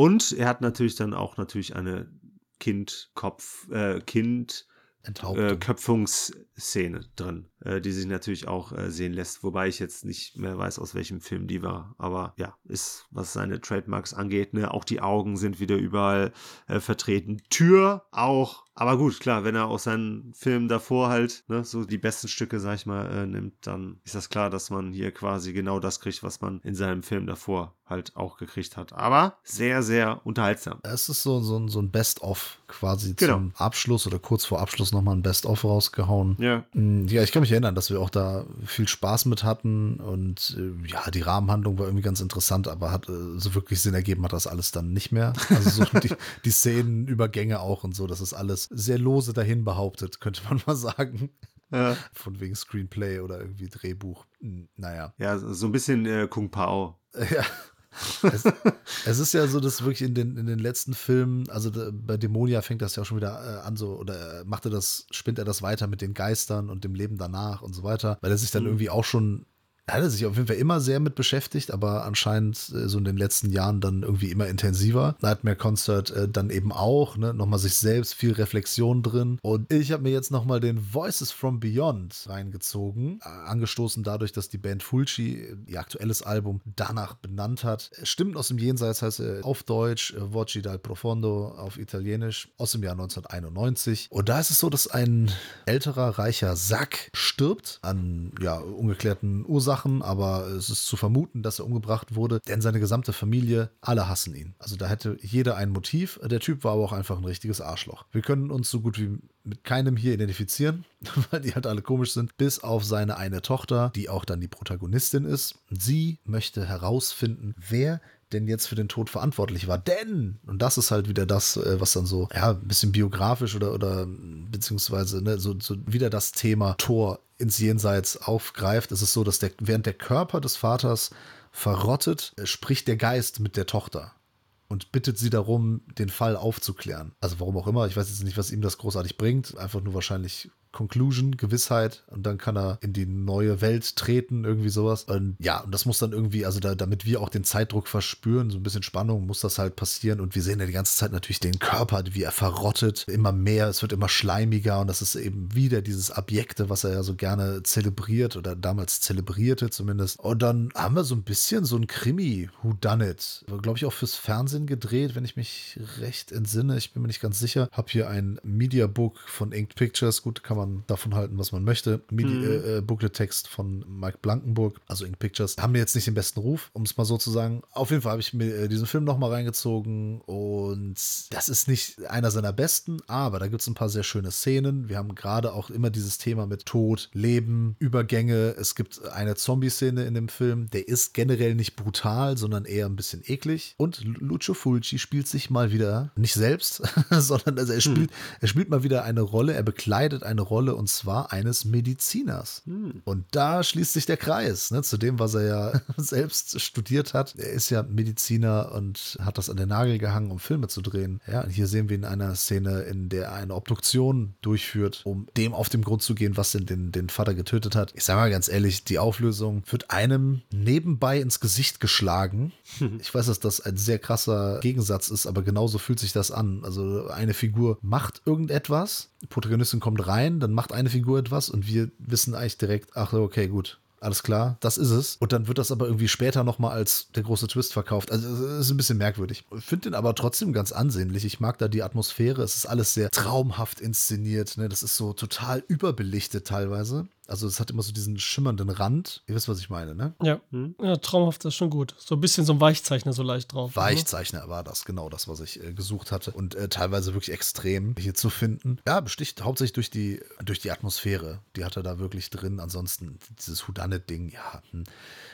S3: Und er hat natürlich dann auch natürlich eine Kind, Kopf, äh, Kind, äh, Köpfungsszene drin, äh, die sich natürlich auch äh, sehen lässt, wobei ich jetzt nicht mehr weiß, aus welchem Film die war. Aber ja, ist, was seine Trademarks angeht, ne, auch die Augen sind wieder überall äh, vertreten. Tür auch. Aber gut, klar, wenn er aus seinen Filmen davor halt ne, so die besten Stücke, sag ich mal, äh, nimmt, dann ist das klar, dass man hier quasi genau das kriegt, was man in seinem Film davor halt auch gekriegt hat. Aber sehr, sehr unterhaltsam.
S1: Es ist so, so, so ein Best-of quasi genau. zum Abschluss oder kurz vor Abschluss nochmal ein Best-of rausgehauen.
S3: Ja.
S1: Mm, ja, ich kann mich erinnern, dass wir auch da viel Spaß mit hatten und äh, ja, die Rahmenhandlung war irgendwie ganz interessant, aber hat äh, so wirklich Sinn ergeben hat das alles dann nicht mehr. Also so die, [LAUGHS] die Szenenübergänge auch und so, das ist alles sehr lose dahin behauptet, könnte man mal sagen. Ja. Von wegen Screenplay oder irgendwie Drehbuch. Naja.
S3: Ja, so ein bisschen äh, Kung Pao. [LAUGHS]
S1: Ja, es, es, ist ja so, dass wirklich in den, in den letzten Filmen, also bei Dämonia fängt das ja auch schon wieder äh, an, so, oder macht er das, spinnt er das weiter mit den Geistern und dem Leben danach und so weiter, weil er sich dann mhm. irgendwie auch schon er hatte sich auf jeden Fall immer sehr mit beschäftigt, aber anscheinend äh, so in den letzten Jahren dann irgendwie immer intensiver. Nightmare Concert äh, dann eben auch, ne? Nochmal sich selbst, viel Reflexion drin. Und ich habe mir jetzt nochmal den Voices from Beyond reingezogen, äh, angestoßen dadurch, dass die Band Fulci ihr aktuelles Album danach benannt hat. Stimmt aus dem Jenseits heißt er auf Deutsch, äh, Voci dal Profondo auf Italienisch, aus dem Jahr 1991. Und da ist es so, dass ein älterer, reicher Sack stirbt an ja, ungeklärten Ursachen machen, aber es ist zu vermuten, dass er umgebracht wurde, denn seine gesamte Familie, alle hassen ihn. Also da hätte jeder ein Motiv. Der Typ war aber auch einfach ein richtiges Arschloch. Wir können uns so gut wie mit keinem hier identifizieren, [LAUGHS] weil die halt alle komisch sind, bis auf seine eine Tochter, die auch dann die Protagonistin ist. Sie möchte herausfinden, wer denn jetzt für den Tod verantwortlich war. Denn, und das ist halt wieder das, äh, was dann so, ja, ein bisschen biografisch oder, oder beziehungsweise ne, so, so wieder das Thema Tor ins Jenseits aufgreift. Es ist so, dass der, während der Körper des Vaters verrottet, spricht der Geist mit der Tochter und bittet sie darum, den Fall aufzuklären. Also warum auch immer, ich weiß jetzt nicht, was ihm das großartig bringt. Einfach nur wahrscheinlich Conclusion, Gewissheit und dann kann er in die neue Welt treten, irgendwie sowas. Und ja, und das muss dann irgendwie, also da, damit wir auch den Zeitdruck verspüren, so ein bisschen Spannung, muss das halt passieren. Und wir sehen ja die ganze Zeit natürlich den Körper, wie er verrottet, immer mehr, es wird immer schleimiger und das ist eben wieder dieses Abjekte, was er ja so gerne zelebriert oder damals zelebrierte zumindest. Und dann haben wir so ein bisschen so ein Krimi, Who Done It. Glaube ich auch fürs Fernsehen gedreht, wenn ich mich recht entsinne. Ich bin mir nicht ganz sicher. Hab hier ein Mediabook von Inked Pictures. Gut, kann man man davon halten, was man möchte. MIDI, mhm. äh, äh Booklet-Text von Mike Blankenburg, also Ink Pictures, haben mir jetzt nicht den besten Ruf, um es mal so zu sagen. Auf jeden Fall habe ich mir äh, diesen Film nochmal reingezogen und das ist nicht einer seiner besten, aber da gibt es ein paar sehr schöne Szenen. Wir haben gerade auch immer dieses Thema mit Tod, Leben, Übergänge. Es gibt eine Zombie-Szene in dem Film, der ist generell nicht brutal, sondern eher ein bisschen eklig. Und Lucio Fulci spielt sich mal wieder, nicht selbst, [LAUGHS] sondern also er spielt, hm. er spielt mal wieder eine Rolle, er bekleidet eine Rolle und zwar eines Mediziners. Hm. Und da schließt sich der Kreis ne, zu dem, was er ja [LAUGHS] selbst studiert hat. Er ist ja Mediziner und hat das an den Nagel gehangen, um Filme zu drehen. Ja, und hier sehen wir in einer Szene, in der er eine Obduktion durchführt, um dem auf den Grund zu gehen, was denn den, den Vater getötet hat. Ich sage mal ganz ehrlich, die Auflösung wird einem nebenbei ins Gesicht geschlagen. Ich weiß, dass das ein sehr krasser Gegensatz ist, aber genauso fühlt sich das an. Also eine Figur macht irgendetwas, Protagonistin kommt rein, dann macht eine Figur etwas und wir wissen eigentlich direkt, ach okay, gut, alles klar, das ist es. Und dann wird das aber irgendwie später nochmal als der große Twist verkauft. Also es ist ein bisschen merkwürdig. Finde den aber trotzdem ganz ansehnlich. Ich mag da die Atmosphäre. Es ist alles sehr traumhaft inszeniert. Ne? Das ist so total überbelichtet teilweise. Also es hat immer so diesen schimmernden Rand. Ihr wisst, was ich meine, ne?
S2: Ja. Hm? Ja, traumhaft ist schon gut. So ein bisschen so ein Weichzeichner so leicht drauf.
S1: Ne? Weichzeichner war das, genau das, was ich äh, gesucht hatte. Und äh, teilweise wirklich extrem hier zu finden. Ja, besticht hauptsächlich durch die, durch die Atmosphäre. Die hat er da wirklich drin. Ansonsten dieses Houdanet-Ding, ja, hm,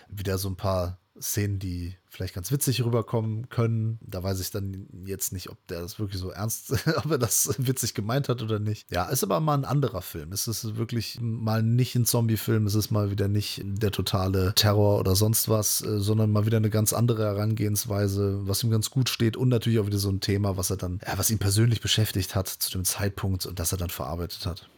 S1: wieder so ein paar Szenen, die vielleicht ganz witzig rüberkommen können. Da weiß ich dann jetzt nicht, ob der das wirklich so ernst, [LAUGHS] ob er das witzig gemeint hat oder nicht. Ja, ist aber mal ein anderer Film. Es ist wirklich mal nicht ein Zombie-Film, es ist mal wieder nicht der totale Terror oder sonst was, äh, sondern mal wieder eine ganz andere Herangehensweise, was ihm ganz gut steht und natürlich auch wieder so ein Thema, was er dann, ja, was ihn persönlich beschäftigt hat zu dem Zeitpunkt und das er dann verarbeitet hat.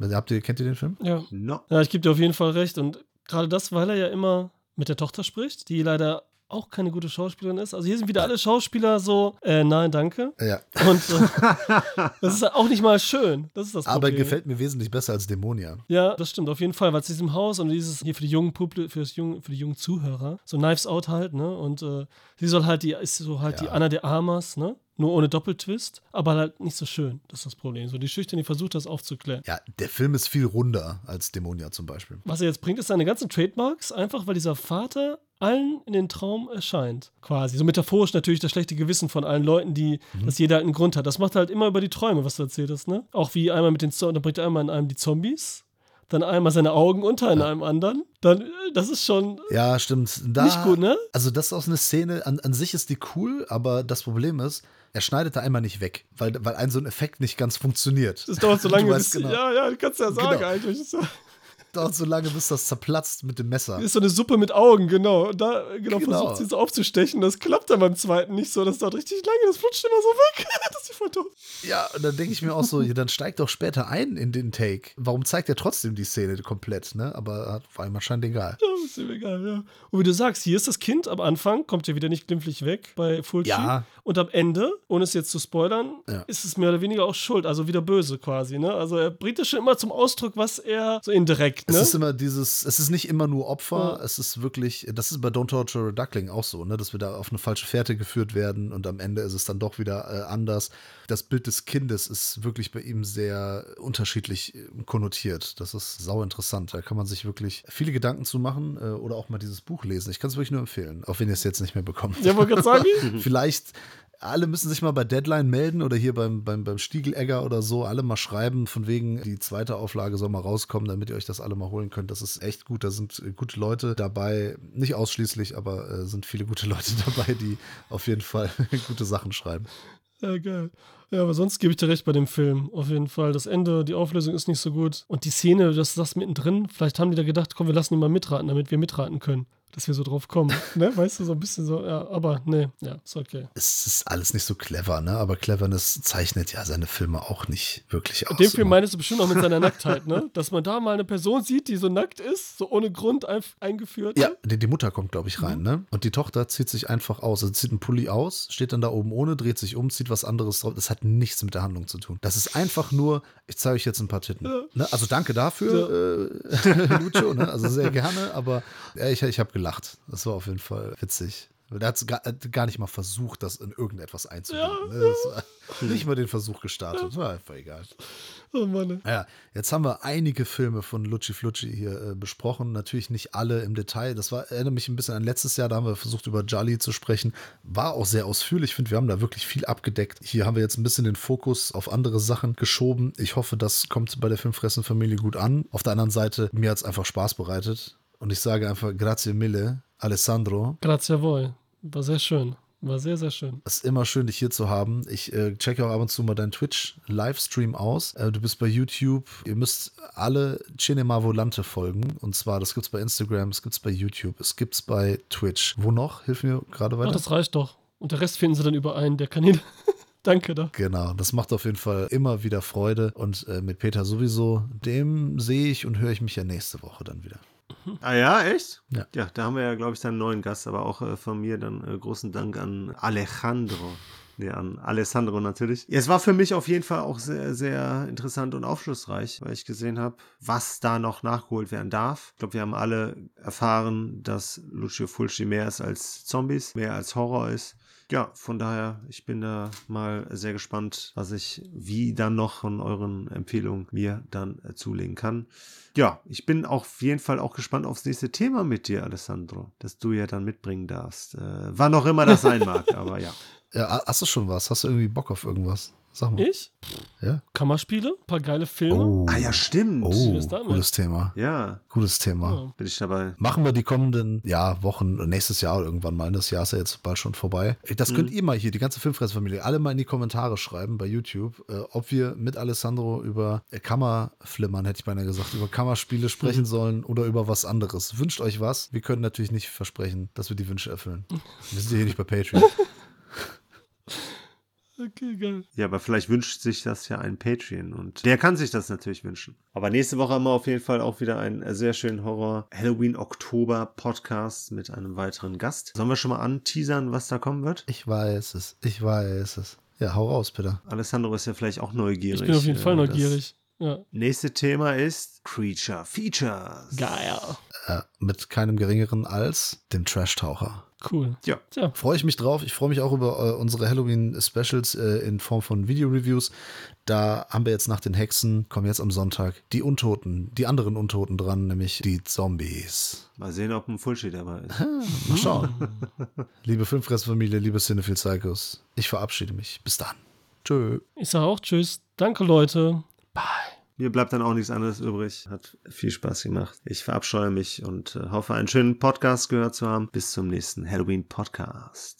S1: Habt ihr, kennt ihr den Film?
S2: Ja. No. Ja, ich gebe dir auf jeden Fall recht. Und gerade das, weil er ja immer mit der Tochter spricht, die leider auch keine gute Schauspielerin ist. Also hier sind wieder alle Schauspieler so, äh, nein, danke.
S1: Ja.
S2: Und äh, [LAUGHS] das ist auch nicht mal schön. Das ist das
S1: Problem. Aber gefällt mir wesentlich besser als Dämonia.
S2: Ja, das stimmt, auf jeden Fall, weil es diesem Haus und dieses hier für die jungen Publi für, das jungen, für die jungen Zuhörer, so Knives Out halt, ne? Und äh, sie soll halt die, ist so halt ja. die Anna de Armas, ne? Nur ohne Doppeltwist, aber halt nicht so schön. Das ist das Problem. So die Schüchtern, die versucht das aufzuklären.
S1: Ja, der Film ist viel runder als Dämonia zum Beispiel.
S2: Was er jetzt bringt, ist seine ganzen Trademarks, einfach weil dieser Vater allen in den Traum erscheint. Quasi. So metaphorisch natürlich das schlechte Gewissen von allen Leuten, die, mhm. dass jeder halt einen Grund hat. Das macht halt immer über die Träume, was du erzählt hast, ne? Auch wie einmal mit den, dann bringt er einmal in einem die Zombies dann einmal seine Augen unter in ja. einem anderen. Dann, äh, das ist schon.
S1: Ja, stimmt. Da,
S2: nicht gut, ne?
S1: Also, das ist auch eine Szene, an, an sich ist die cool, aber das Problem ist, er schneidet da einmal nicht weg, weil, weil ein so ein Effekt nicht ganz funktioniert.
S2: Das dauert so [LAUGHS] lange, bis, genau. ja, ja, kannst du ja sagen genau. eigentlich
S1: dauert so lange, bis das zerplatzt mit dem Messer.
S2: Das ist so eine Suppe mit Augen, genau. Und da genau, genau. versucht sie es aufzustechen. Das klappt dann beim zweiten nicht so. Das dauert richtig lange. Das flutscht immer so weg. [LAUGHS] das ist voll doof.
S1: Ja, und dann denke ich mir auch so, dann steigt doch später ein in den Take. Warum zeigt er trotzdem die Szene komplett, ne? Aber war ihm anscheinend egal.
S2: Ja, ist ihm egal, ja. Und wie du sagst, hier ist das Kind am Anfang, kommt ja wieder nicht glimpflich weg bei Fulci. Ja. Und am Ende, ohne es jetzt zu spoilern, ja. ist es mehr oder weniger auch schuld. Also wieder böse quasi, ne? Also er bringt es schon immer zum Ausdruck, was er so indirekt direkt, ne?
S1: Es ist immer dieses, es ist nicht immer nur Opfer, es ist wirklich, das ist bei Don't Torture a Duckling auch so, ne, dass wir da auf eine falsche Fährte geführt werden und am Ende ist es dann doch wieder äh, anders. Das Bild des Kindes ist wirklich bei ihm sehr unterschiedlich äh, konnotiert. Das ist sau interessant. Da kann man sich wirklich viele Gedanken zu machen äh, oder auch mal dieses Buch lesen. Ich kann es wirklich nur empfehlen, auch wenn ihr es jetzt nicht mehr bekommt.
S2: Ja, wollte gerade sagen. [LAUGHS]
S1: Vielleicht alle müssen sich mal bei Deadline melden oder hier beim, beim, beim Stiegelegger oder so, alle mal schreiben, von wegen, die zweite Auflage soll mal rauskommen, damit ihr euch das alle mal holen könnt. Das ist echt gut. Da sind äh, gute Leute dabei, nicht ausschließlich, aber äh, sind viele gute Leute [LAUGHS] dabei, die auf jeden Fall [LAUGHS] gute Sachen schreiben.
S2: Ja, geil. Ja, aber sonst gebe ich dir recht bei dem Film. Auf jeden Fall. Das Ende, die Auflösung ist nicht so gut. Und die Szene, das das mittendrin, vielleicht haben die da gedacht, komm, wir lassen ihn mal mitraten, damit wir mitraten können. Dass wir so drauf kommen. [LAUGHS] ne? Weißt du, so ein bisschen so, ja, aber nee, ja, ist okay.
S1: Es ist alles nicht so clever, ne? Aber Cleverness zeichnet ja seine Filme auch nicht wirklich aus.
S2: Den Film meinst du bestimmt auch mit seiner Nacktheit, ne? [LAUGHS] Dass man da mal eine Person sieht, die so nackt ist, so ohne Grund ein eingeführt.
S1: Ja, die, die Mutter kommt, glaube ich, rein, ne? Und die Tochter zieht sich einfach aus. Also zieht einen Pulli aus, steht dann da oben ohne, dreht sich um, zieht was anderes drauf. Das hat nichts mit der Handlung zu tun. Das ist einfach nur, ich zeige euch jetzt ein paar Titten.
S2: Ja.
S1: Ne? Also danke dafür, äh, [LAUGHS] Lucio, ne? Also sehr gerne, aber ja, ich, ich habe gelacht. Das war auf jeden Fall witzig. Der hat gar, gar nicht mal versucht, das in irgendetwas einzubinden.
S2: Ja.
S1: ne? Nicht mal den Versuch gestartet. War einfach egal.
S2: Oh Mann.
S1: Ja, jetzt haben wir einige Filme von Lucci Flucci hier äh, besprochen. Natürlich nicht alle im Detail. Das war, erinnert mich ein bisschen an letztes Jahr. Da haben wir versucht, über Jolly zu sprechen. War auch sehr ausführlich. Ich finde, wir haben da wirklich viel abgedeckt. Hier haben wir jetzt ein bisschen den Fokus auf andere Sachen geschoben. Ich hoffe, das kommt bei der Filmfressen-Familie gut an. Auf der anderen Seite, mir hat es einfach Spaß bereitet. Und ich sage einfach, grazie mille, Alessandro.
S2: Grazie voi. War sehr schön. War sehr, sehr schön.
S1: Es ist immer schön, dich hier zu haben. Ich äh, checke auch ab und zu mal deinen Twitch-Livestream aus. Äh, du bist bei YouTube. Ihr müsst alle Cinema Volante folgen. Und zwar, das gibt's bei Instagram, es gibt's bei YouTube, es gibt's bei Twitch. Wo noch? Hilf mir gerade
S2: Ach,
S1: weiter.
S2: das reicht doch. Und der Rest finden sie dann überein. Der kann ihn. [LAUGHS] Danke da.
S1: Genau, das macht auf jeden Fall immer wieder Freude. Und äh, mit Peter sowieso, dem sehe ich und höre ich mich ja nächste Woche dann wieder.
S3: Ah ja, echt?
S1: Ja.
S3: Ja, da haben wir ja, glaube ich, dann einen neuen Gast, aber auch äh, von mir dann äh, großen Dank an Alejandro. Nee, an Alessandro natürlich. Ja, es war für mich auf jeden Fall auch sehr, sehr interessant und aufschlussreich, weil ich gesehen habe, was da noch nachgeholt werden darf. Ich glaube, wir haben alle erfahren, dass Lucio Fulci mehr ist als Zombies, mehr als Horror ist. Ja, von daher, ich bin da mal sehr gespannt, was ich wie dann noch von euren Empfehlungen mir dann äh, zulegen kann. Ja, ich bin auf jeden Fall auch gespannt aufs nächste Thema mit dir, Alessandro, das du ja dann mitbringen darfst. Äh, wann auch immer das sein [LAUGHS] mag, aber ja.
S1: Ja, hast du schon was? Hast du irgendwie Bock auf irgendwas? Sag mal.
S2: Ich?
S1: Ja?
S2: Kammerspiele, ein paar geile Filme.
S1: Oh,
S3: Ah ja, stimmt.
S1: oh gutes Thema.
S3: Ja,
S1: Gutes Thema.
S2: Ja.
S3: bin ich dabei.
S1: Machen wir die kommenden ja, Wochen, nächstes Jahr oder irgendwann mal. Das Jahr ist ja jetzt bald schon vorbei. Das könnt ihr mal hier, die ganze Filmfressfamilie, alle mal in die Kommentare schreiben bei YouTube, äh, ob wir mit Alessandro über äh, Kammerflimmern, hätte ich beinahe gesagt, über Kammerspiele sprechen sollen oder über was anderes. Wünscht euch was. Wir können natürlich nicht versprechen, dass wir die Wünsche erfüllen. Wir sind ja hier nicht bei Patreon. [LAUGHS]
S2: Okay, geil.
S3: Ja, aber vielleicht wünscht sich das ja ein Patreon und der kann sich das natürlich wünschen. Aber nächste Woche haben wir auf jeden Fall auch wieder einen sehr schönen Horror Halloween Oktober Podcast mit einem weiteren Gast. Sollen wir schon mal anteasern, was da kommen wird?
S1: Ich weiß es. Ich weiß es. Ja, hau raus, bitte.
S3: Alessandro ist ja vielleicht auch neugierig.
S2: Ich bin auf jeden Fall neugierig. Ja.
S3: Nächste Thema ist Creature Features.
S2: Geil.
S1: Äh, mit keinem geringeren als dem Trash-Taucher.
S2: Cool.
S3: Ja.
S2: Tja,
S1: Freue ich mich drauf. Ich freue mich auch über äh, unsere Halloween-Specials äh, in Form von Video-Reviews. Da haben wir jetzt nach den Hexen, kommen jetzt am Sonntag, die Untoten, die anderen Untoten dran, nämlich die Zombies.
S3: Mal sehen, ob ein Fullshit dabei ist.
S1: Mal schauen. liebe Filmfressfamilie, liebe Cinephile Psychos, ich verabschiede mich. Bis dann. Tschö.
S2: ich sage auch Tschüss. Danke, Leute.
S3: Mir bleibt dann auch nichts anderes übrig. Hat viel Spaß gemacht. Ich verabscheue mich und äh, hoffe, einen schönen Podcast gehört zu haben. Bis zum nächsten Halloween Podcast.